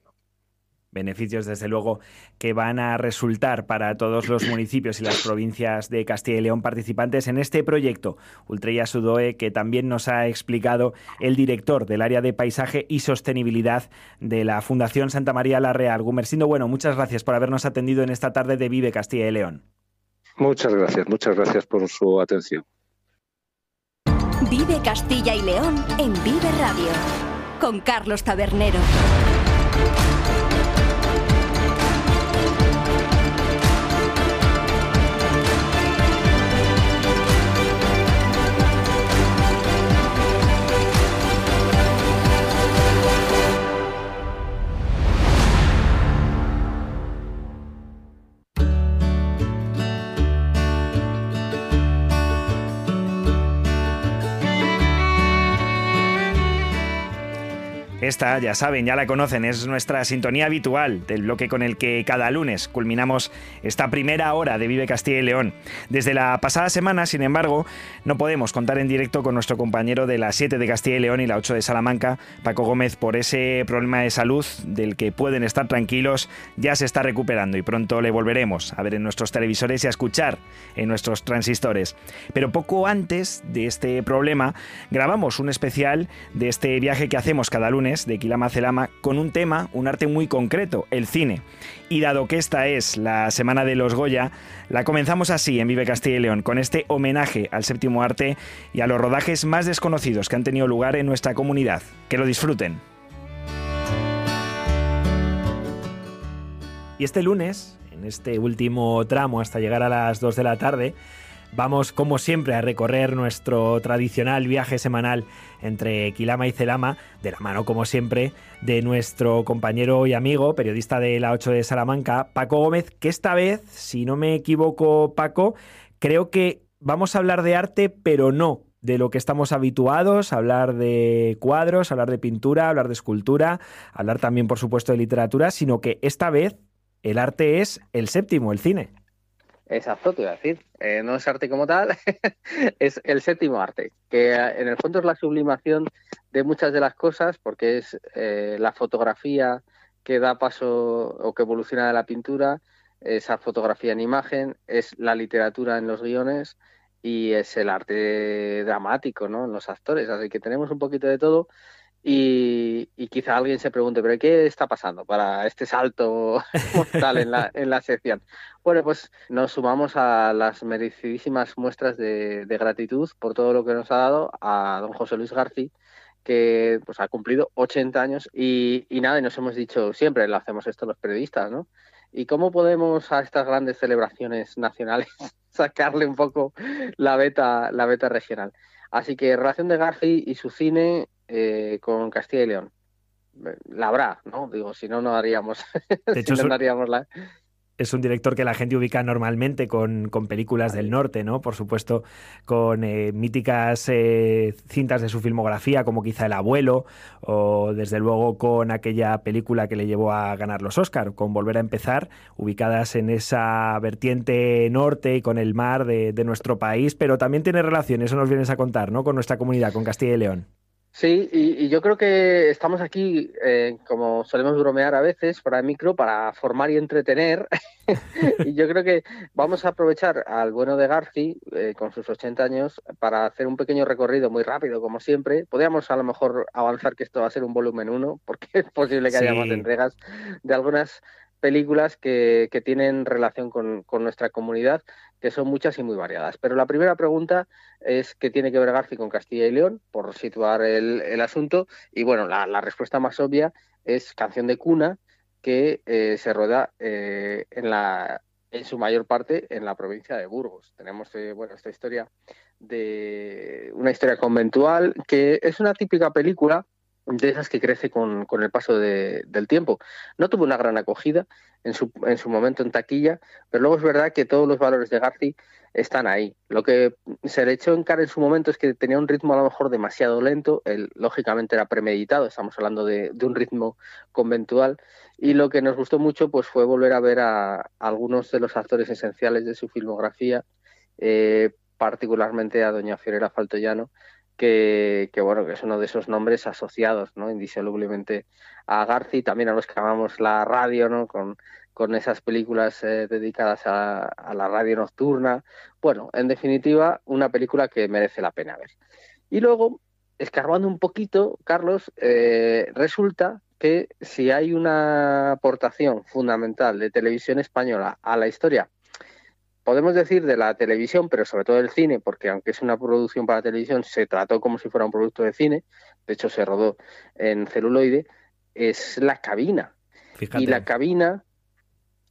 beneficios desde luego que van a resultar para todos los municipios y las provincias de Castilla y León participantes en este proyecto Ultrella Sudoe que también nos ha explicado el director del área de paisaje y sostenibilidad de la Fundación Santa María la Real. Gumersindo, bueno, muchas gracias por habernos atendido en esta tarde de Vive Castilla y León. Muchas gracias, muchas gracias por su atención. Vive Castilla y León en Vive Radio con Carlos Tabernero. Esta, ya saben, ya la conocen, es nuestra sintonía habitual del bloque con el que cada lunes culminamos esta primera hora de Vive Castilla y León. Desde la pasada semana, sin embargo, no podemos contar en directo con nuestro compañero de la 7 de Castilla y León y la 8 de Salamanca, Paco Gómez, por ese problema de salud del que pueden estar tranquilos, ya se está recuperando y pronto le volveremos a ver en nuestros televisores y a escuchar en nuestros transistores. Pero poco antes de este problema, grabamos un especial de este viaje que hacemos cada lunes de Kilama Celama con un tema, un arte muy concreto, el cine. Y dado que esta es la Semana de los Goya, la comenzamos así en Vive Castilla y León, con este homenaje al séptimo arte y a los rodajes más desconocidos que han tenido lugar en nuestra comunidad. Que lo disfruten. Y este lunes, en este último tramo hasta llegar a las 2 de la tarde, Vamos, como siempre, a recorrer nuestro tradicional viaje semanal entre Quilama y Celama, de la mano, como siempre, de nuestro compañero y amigo, periodista de la 8 de Salamanca, Paco Gómez, que esta vez, si no me equivoco, Paco, creo que vamos a hablar de arte, pero no de lo que estamos habituados, hablar de cuadros, hablar de pintura, hablar de escultura, hablar también, por supuesto, de literatura, sino que esta vez el arte es el séptimo, el cine. Exacto, te iba a decir. Eh, no es arte como tal, es el séptimo arte, que eh, en el fondo es la sublimación de muchas de las cosas, porque es eh, la fotografía que da paso o que evoluciona de la pintura, esa fotografía en imagen, es la literatura en los guiones y es el arte dramático, ¿no? En los actores. Así que tenemos un poquito de todo y, quizá alguien se pregunte, ¿pero qué está pasando para este salto mortal en la, en la sección? Bueno, pues nos sumamos a las merecidísimas muestras de, gratitud por todo lo que nos ha dado a don José Luis García, que pues ha cumplido 80 años y, y nada, y nos hemos dicho siempre, lo hacemos esto los periodistas, ¿no? ¿Y cómo podemos a estas grandes celebraciones nacionales sacarle un poco la beta, la beta regional? Así que relación de García y su cine eh, con Castilla y León. La habrá, ¿no? Digo, si no, no haríamos, de hecho, no haríamos la es un director que la gente ubica normalmente con, películas del norte, ¿no? Por supuesto, con eh, míticas eh, cintas de su filmografía, como quizá El abuelo, o desde luego con aquella película que le llevó a ganar los Oscar, con Volver a empezar, ubicadas en esa vertiente norte y con el mar de, de nuestro país, pero también tiene relación, eso nos vienes a contar, ¿no? Con nuestra comunidad, con Castilla y León. Sí, y, yo creo que estamos aquí, eh, como solemos bromear a veces, para el micro, para formar y entretener. y yo creo que vamos a aprovechar al bueno de Garci, eh, con sus 80 años, para hacer un pequeño recorrido muy rápido, como siempre. Podríamos a lo mejor avanzar que esto va a ser un volumen 1, porque es posible que haya más entregas de algunas películas que, que tienen relación con, con nuestra comunidad que son muchas y muy variadas. Pero la primera pregunta es qué tiene que ver García con Castilla y León, por situar el, asunto. Y bueno, la, respuesta más obvia es Canción de Cuna, que eh, se rueda eh, en, la, en su mayor parte en la provincia de Burgos. Tenemos eh, bueno, esta historia de una historia conventual que es una típica película de esas que crece con, con el paso del tiempo. No tuvo una gran acogida en su, en su momento en taquilla, pero luego es verdad que todos los valores de Garci están ahí. Lo que se le echó en cara en su momento es que tenía un ritmo a lo mejor demasiado lento, él lógicamente era premeditado, estamos hablando de, de un ritmo conventual, y lo que nos gustó mucho pues fue volver a ver a, algunos de los actores esenciales de su filmografía, eh, particularmente a doña Fiorella Faltoyano, que, bueno, que es uno de esos nombres asociados, ¿no? Indisolublemente a Garci, también a los que amamos la radio, ¿no? Con, con esas películas eh, dedicadas a, la radio nocturna. Bueno, en definitiva, una película que merece la pena ver. Y luego, escarbando un poquito, Carlos, eh, resulta que si hay una aportación fundamental de televisión española a la historia podemos decir de la televisión, pero sobre todo del cine, porque aunque es una producción para televisión, se trató como si fuera un producto de cine, de hecho se rodó en celuloide, es la cabina. Y la cabina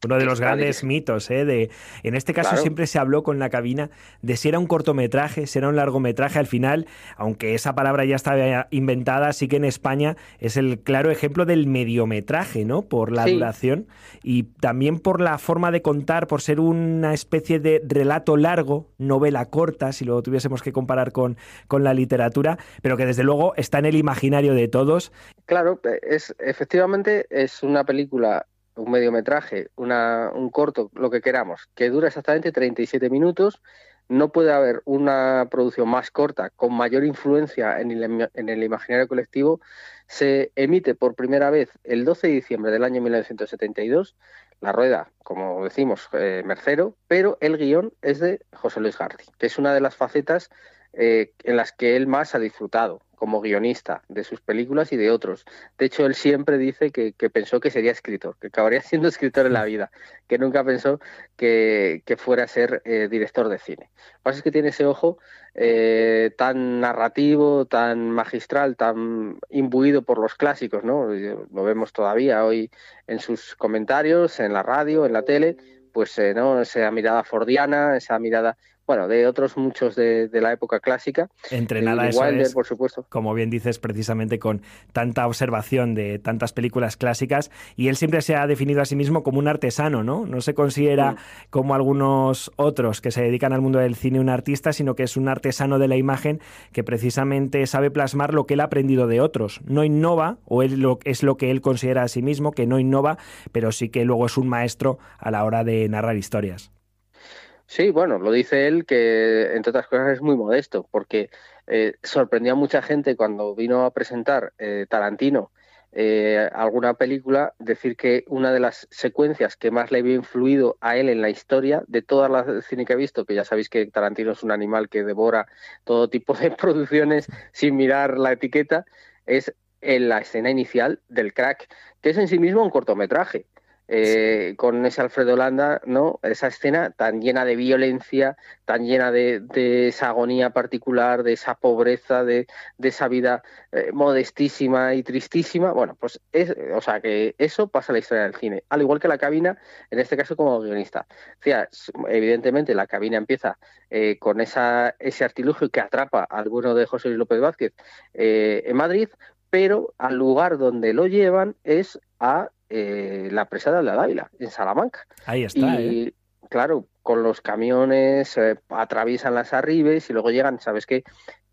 uno de los grandes mitos, ¿eh? De, en este caso siempre se habló con la cabina de si era un cortometraje, si era un largometraje. Al final, aunque esa palabra ya estaba inventada, sí que en España es el claro ejemplo del mediometraje, ¿no? Por la duración y también por la forma de contar, por ser una especie de relato largo, novela corta, si lo tuviésemos que comparar con, con la literatura, pero que desde luego está en el imaginario de todos. Claro, es efectivamente es una película un mediometraje, una, un corto, lo que queramos, que dura exactamente 37 minutos. No puede haber una producción más corta, con mayor influencia en el, en el imaginario colectivo. Se emite por primera vez el 12 de diciembre del año 1972. La rueda, como decimos, eh, Mercero, pero el guion es de José Luis García, que es una de las facetas eh, en las que él más ha disfrutado, como guionista de sus películas y de otros. De hecho, él siempre dice que, pensó que sería escritor, que acabaría siendo escritor en la vida, que nunca pensó que, fuera a ser eh, director de cine. Lo que pasa es que tiene ese ojo eh, tan narrativo, tan magistral, tan imbuido por los clásicos, ¿no? Lo vemos todavía hoy en sus comentarios, en la radio, en la tele, pues eh, no esa mirada fordiana, esa mirada bueno, de otros muchos de, la época clásica. Entrenada eso por supuesto. Como bien dices, precisamente con tanta observación de tantas películas clásicas, y él siempre se ha definido a sí mismo como un artesano, ¿no? No se considera mm. como algunos otros que se dedican al mundo del cine un artista, sino que es un artesano de la imagen que precisamente sabe plasmar lo que él ha aprendido de otros. No innova, o él lo, es lo que él considera a sí mismo, que no innova, pero sí que luego es un maestro a la hora de narrar historias. Sí, bueno, lo dice él que, entre otras cosas, es muy modesto, porque eh, sorprendió a mucha gente cuando vino a presentar eh, Tarantino eh, alguna película, decir que una de las secuencias que más le había influido a él en la historia de todas las cine que ha visto, que ya sabéis que Tarantino es un animal que devora todo tipo de producciones sin mirar la etiqueta, es en la escena inicial del crack, que es en sí mismo un cortometraje. Eh, con ese Alfredo Landa, ¿no? Esa escena tan llena de violencia, tan llena de, esa agonía particular, de esa pobreza, de, esa vida eh, modestísima y tristísima. Bueno, pues es, o sea que eso pasa en la historia del cine, al igual que la cabina, en este caso como guionista. Evidentemente la cabina empieza eh, con esa, ese artilugio que atrapa al bueno de José Luis López Vázquez en Madrid, pero al lugar donde lo llevan es a eh, la presa de la Dávila, en Salamanca. Ahí está. Y, ¿eh? claro, con los camiones eh, atraviesan las arribes y luego llegan, ¿sabes qué?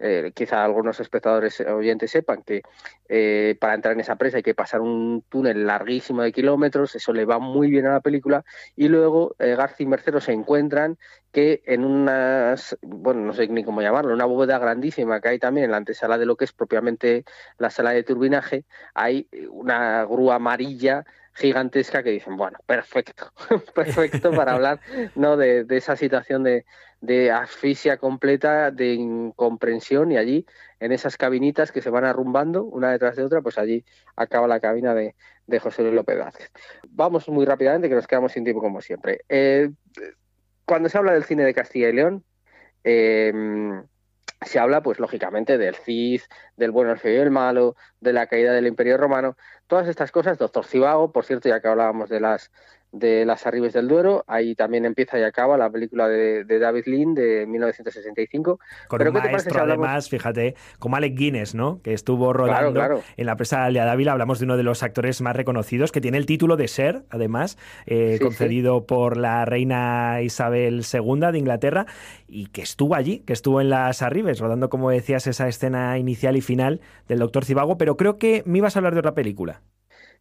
Eh, quizá algunos espectadores oyentes sepan que eh, para entrar en esa presa hay que pasar un túnel larguísimo de kilómetros, eso le va muy bien a la película, y luego García y Mercero se encuentran que en unas, bueno, no sé ni cómo llamarlo, una bóveda grandísima que hay también en la antesala de lo que es propiamente la sala de turbinaje, hay una grúa amarilla gigantesca que dicen, bueno, perfecto, perfecto para hablar ¿no? de, esa situación de, asfixia completa, de incomprensión y allí, en esas cabinitas que se van arrumbando una detrás de otra, pues allí acaba la cabina de, José Luis López Vázquez. Vamos muy rápidamente, que nos quedamos sin tiempo como siempre. Eh, cuando se habla del cine de Castilla y León, eh, se habla, pues lógicamente, del Cid, del bueno, el feo y el malo, de la caída del Imperio Romano, todas estas cosas, Doctor Cibago, por cierto, ya que hablábamos de las de Las Arribes del Duero. Ahí también empieza y acaba la película de, David Lean de 1965. Con Pero un maestro, además, fíjate, como Alec Guinness, ¿no? Que estuvo rodando en la presa de Dávila. Hablamos de uno de los actores más reconocidos, que tiene el título de ser, además, eh, concedido por la reina Isabel II de Inglaterra, y que estuvo allí, que estuvo en Las Arribes, rodando, como decías, esa escena inicial y final del Doctor Cibago. Pero creo que me ibas a hablar de otra película.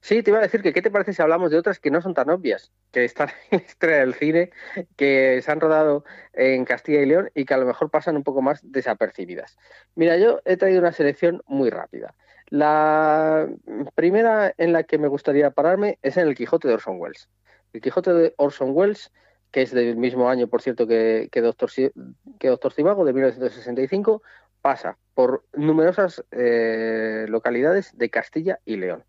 Sí, te iba a decir que qué te parece si hablamos de otras que no son tan obvias, que están en la del cine, que se han rodado en Castilla y León y que a lo mejor pasan un poco más desapercibidas. Mira, yo he traído una selección muy rápida. La primera en la que me gustaría pararme es en El Quijote de Orson Welles. El Quijote de Orson Welles, que es del mismo año, por cierto, que, Doctor, que Doctor Cibago, de 1965, pasa por numerosas eh, localidades de Castilla y León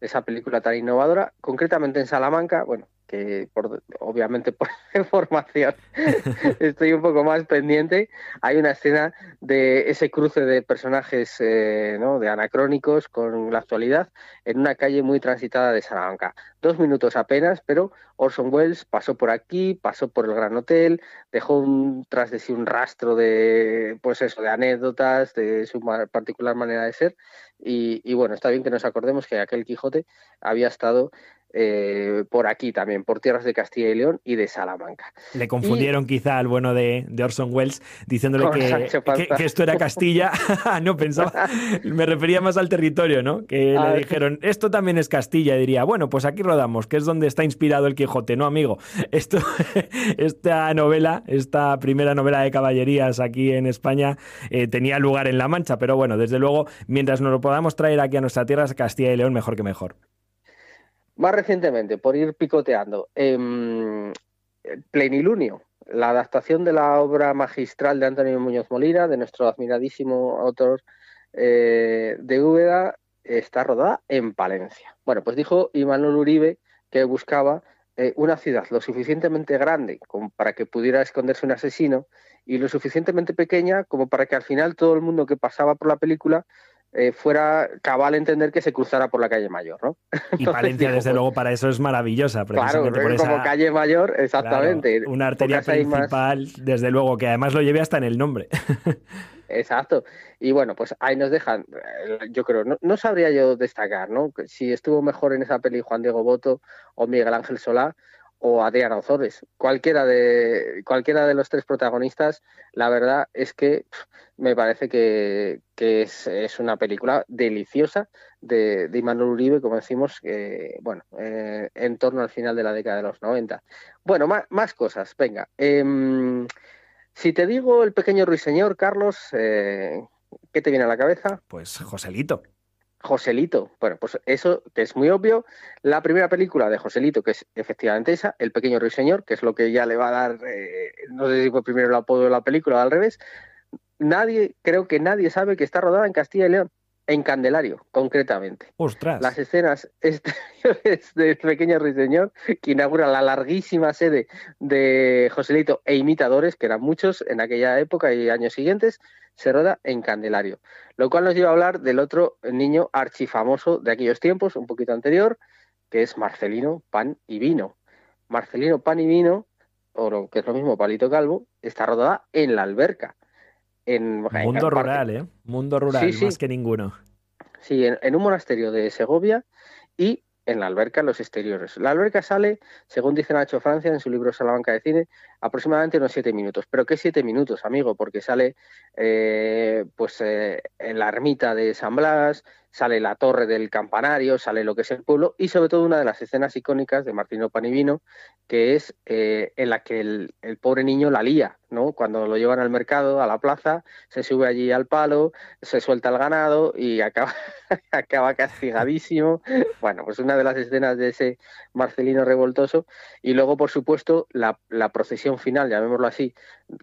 esa película tan innovadora, concretamente en Salamanca, bueno, que por, obviamente por formación estoy un poco más pendiente, hay una escena de ese cruce de personajes eh, ¿no? de anacrónicos con la actualidad en una calle muy transitada de Salamanca. Dos minutos apenas, pero Orson Welles pasó por aquí, pasó por el Gran Hotel, dejó un, tras de sí un rastro de, pues eso, de anécdotas, de su particular manera de ser. Y, y bueno, está bien que nos acordemos que aquel Quijote había estado eh, por aquí también, por tierras de Castilla y León y de Salamanca. Le confundieron quizá al bueno de, Orson Welles diciéndole que, esto era Castilla. no pensaba, me refería más al territorio, ¿no? Que le ah, dijeron, esto también es Castilla. Y diría, bueno, pues aquí rodamos, que es donde está inspirado el Quijote, ¿no, amigo? Esto, esta novela, esta primera novela de caballerías aquí en España, eh, tenía lugar en La Mancha, pero bueno, desde luego, mientras nos lo podamos traer aquí a nuestra tierra, Castilla y León, mejor que mejor. Más recientemente, por ir picoteando, en Plenilunio, la adaptación de la obra magistral de Antonio Muñoz Molina, de nuestro admiradísimo autor eh, de Úbeda está rodada en Palencia. Bueno, pues dijo Imanol Uribe que buscaba eh, una ciudad lo suficientemente grande como para que pudiera esconderse un asesino y lo suficientemente pequeña como para que al final todo el mundo que pasaba por la película eh, fuera cabal entender que se cruzara por la calle Mayor, ¿no? y Palencia, desde pues luego, para eso es maravillosa. Claro, como calle Mayor, exactamente. una arteria principal, desde luego, que además lo lleve hasta en el nombre. Exacto. Y bueno, pues ahí nos dejan, eh, yo creo, no, sabría yo destacar, ¿no? Si estuvo mejor en esa peli Juan Diego Boto o Miguel Ángel Solá o Adriana Ozores. Cualquiera de, cualquiera de los tres protagonistas, la verdad es que me parece que, es, una película deliciosa de, de Imanol Uribe, como decimos, bueno, eh, en torno al final de la década de los 90. Bueno, más, cosas, venga. Em, si te digo el pequeño ruiseñor, Carlos, eh, ¿qué te viene a la cabeza? Pues Joselito. Joselito. Bueno, pues eso que es muy obvio. La primera película de Joselito, que es efectivamente esa, El pequeño ruiseñor, que es lo que ya le va a dar, eh, no sé si fue primero el apodo de la película o al revés. Nadie, creo que nadie sabe que está rodada en Castilla y León en Candelario, concretamente. ¡Ostras! Las escenas exteriores de Pequeño Ruiseñor, que inaugura la larguísima sede de Joselito e imitadores, que eran muchos en aquella época y años siguientes, se roda en Candelario. Lo cual nos lleva a hablar del otro niño archifamoso de aquellos tiempos, un poquito anterior, que es Marcelino Pan y Vino. Marcelino Pan y Vino, o lo que es lo mismo, Palito Calvo, está rodada en la alberca en, Mundo rural, ¿eh? Mundo rural, más que ninguno. Sí, en, un monasterio de Segovia y en la alberca en los exteriores. La alberca sale, según dice Nacho Francia en su libro Salamanca de Cine, aproximadamente unos siete minutos. ¿Pero qué siete minutos, amigo? Porque sale eh, pues eh, en la ermita de San Blas, sale la torre del campanario, sale lo que es el pueblo y sobre todo una de las escenas icónicas de Martino Panivino, que es eh, en la que el, pobre niño la lía, ¿no? Cuando lo llevan al mercado, a la plaza, se sube allí al palo, se suelta el ganado y acaba, acaba castigadísimo. Bueno, pues una de las escenas de ese Marcelino revoltoso. Y luego, por supuesto, la, procesión final, llamémoslo así,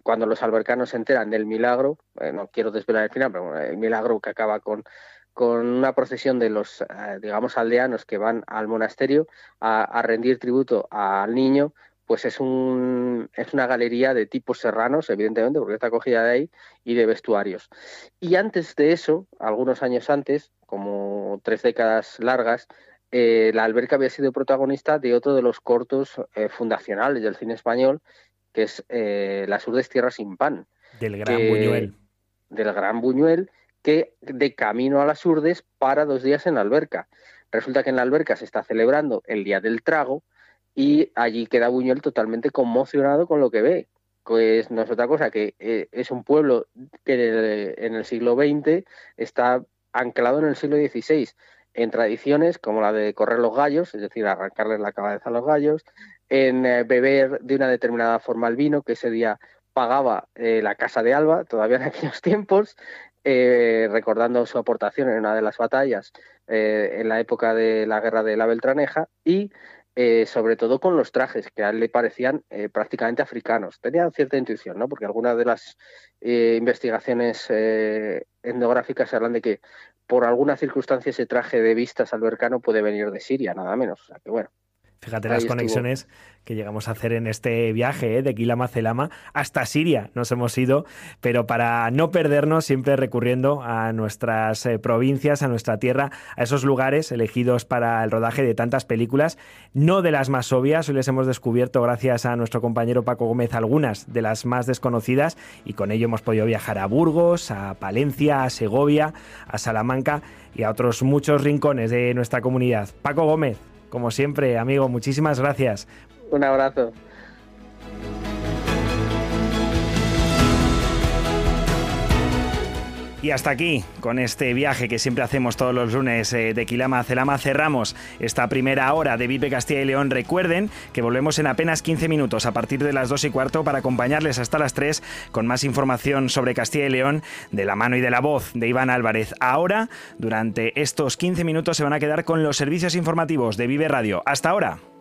cuando los albercanos se enteran del milagro, eh, no quiero desvelar el final, pero el milagro que acaba con con una procesión de los, eh, digamos, aldeanos que van al monasterio a, rendir tributo al niño, pues es, un, es una galería de tipos serranos, evidentemente, porque está cogida de ahí, y de vestuarios. Y antes de eso, algunos años antes, como tres décadas largas, eh, la alberca había sido protagonista de otro de los cortos eh, fundacionales del cine español, que es Las urdes tierras sin pan. Del gran Buñuel. Del gran Buñuel, que de camino a las urdes para dos días en la alberca. Resulta que en la alberca se está celebrando el Día del Trago y allí queda Buñuel totalmente conmocionado con lo que ve. Pues no es otra cosa que eh, es un pueblo que en el siglo XX está anclado en el siglo XVI en tradiciones como la de correr los gallos, es decir, arrancarles la cabeza a los gallos, en eh, beber de una determinada forma el vino, que ese día pagaba eh, la casa de Alba, todavía en aquellos tiempos, eh, recordando su aportación en una de las batallas eh, en la época de la guerra de la Beltraneja y eh, sobre todo con los trajes que a él le parecían prácticamente africanos. Tenía cierta intuición, ¿no? porque algunas de las investigaciones etnográficas hablan de que por alguna circunstancia ese traje de vistas albercano puede venir de Siria, nada menos. O sea que bueno, Fíjate las conexiones que llegamos a hacer en este viaje ¿eh? de Quilama Celama hasta Siria nos hemos ido, pero para no perdernos siempre recurriendo a nuestras eh, provincias, a nuestra tierra, a esos lugares elegidos para el rodaje de tantas películas, no de las más obvias, hoy les hemos descubierto gracias a nuestro compañero Paco Gómez algunas de las más desconocidas y con ello hemos podido viajar a Burgos, a Palencia, a Segovia, a Salamanca y a otros muchos rincones de nuestra comunidad. Paco Gómez, como siempre, amigo, muchísimas gracias. Un abrazo. Y hasta aquí, con este viaje que siempre hacemos todos los lunes eh, de Quilama a Celama, cerramos esta primera hora de Vive Castilla y León. Recuerden que volvemos en apenas 15 minutos a partir de las 2 y cuarto para acompañarles hasta las 3 con más información sobre Castilla y León de la mano y de la voz de Iván Álvarez. Ahora, durante estos 15 minutos se van a quedar con los servicios informativos de Vive Radio. Hasta ahora.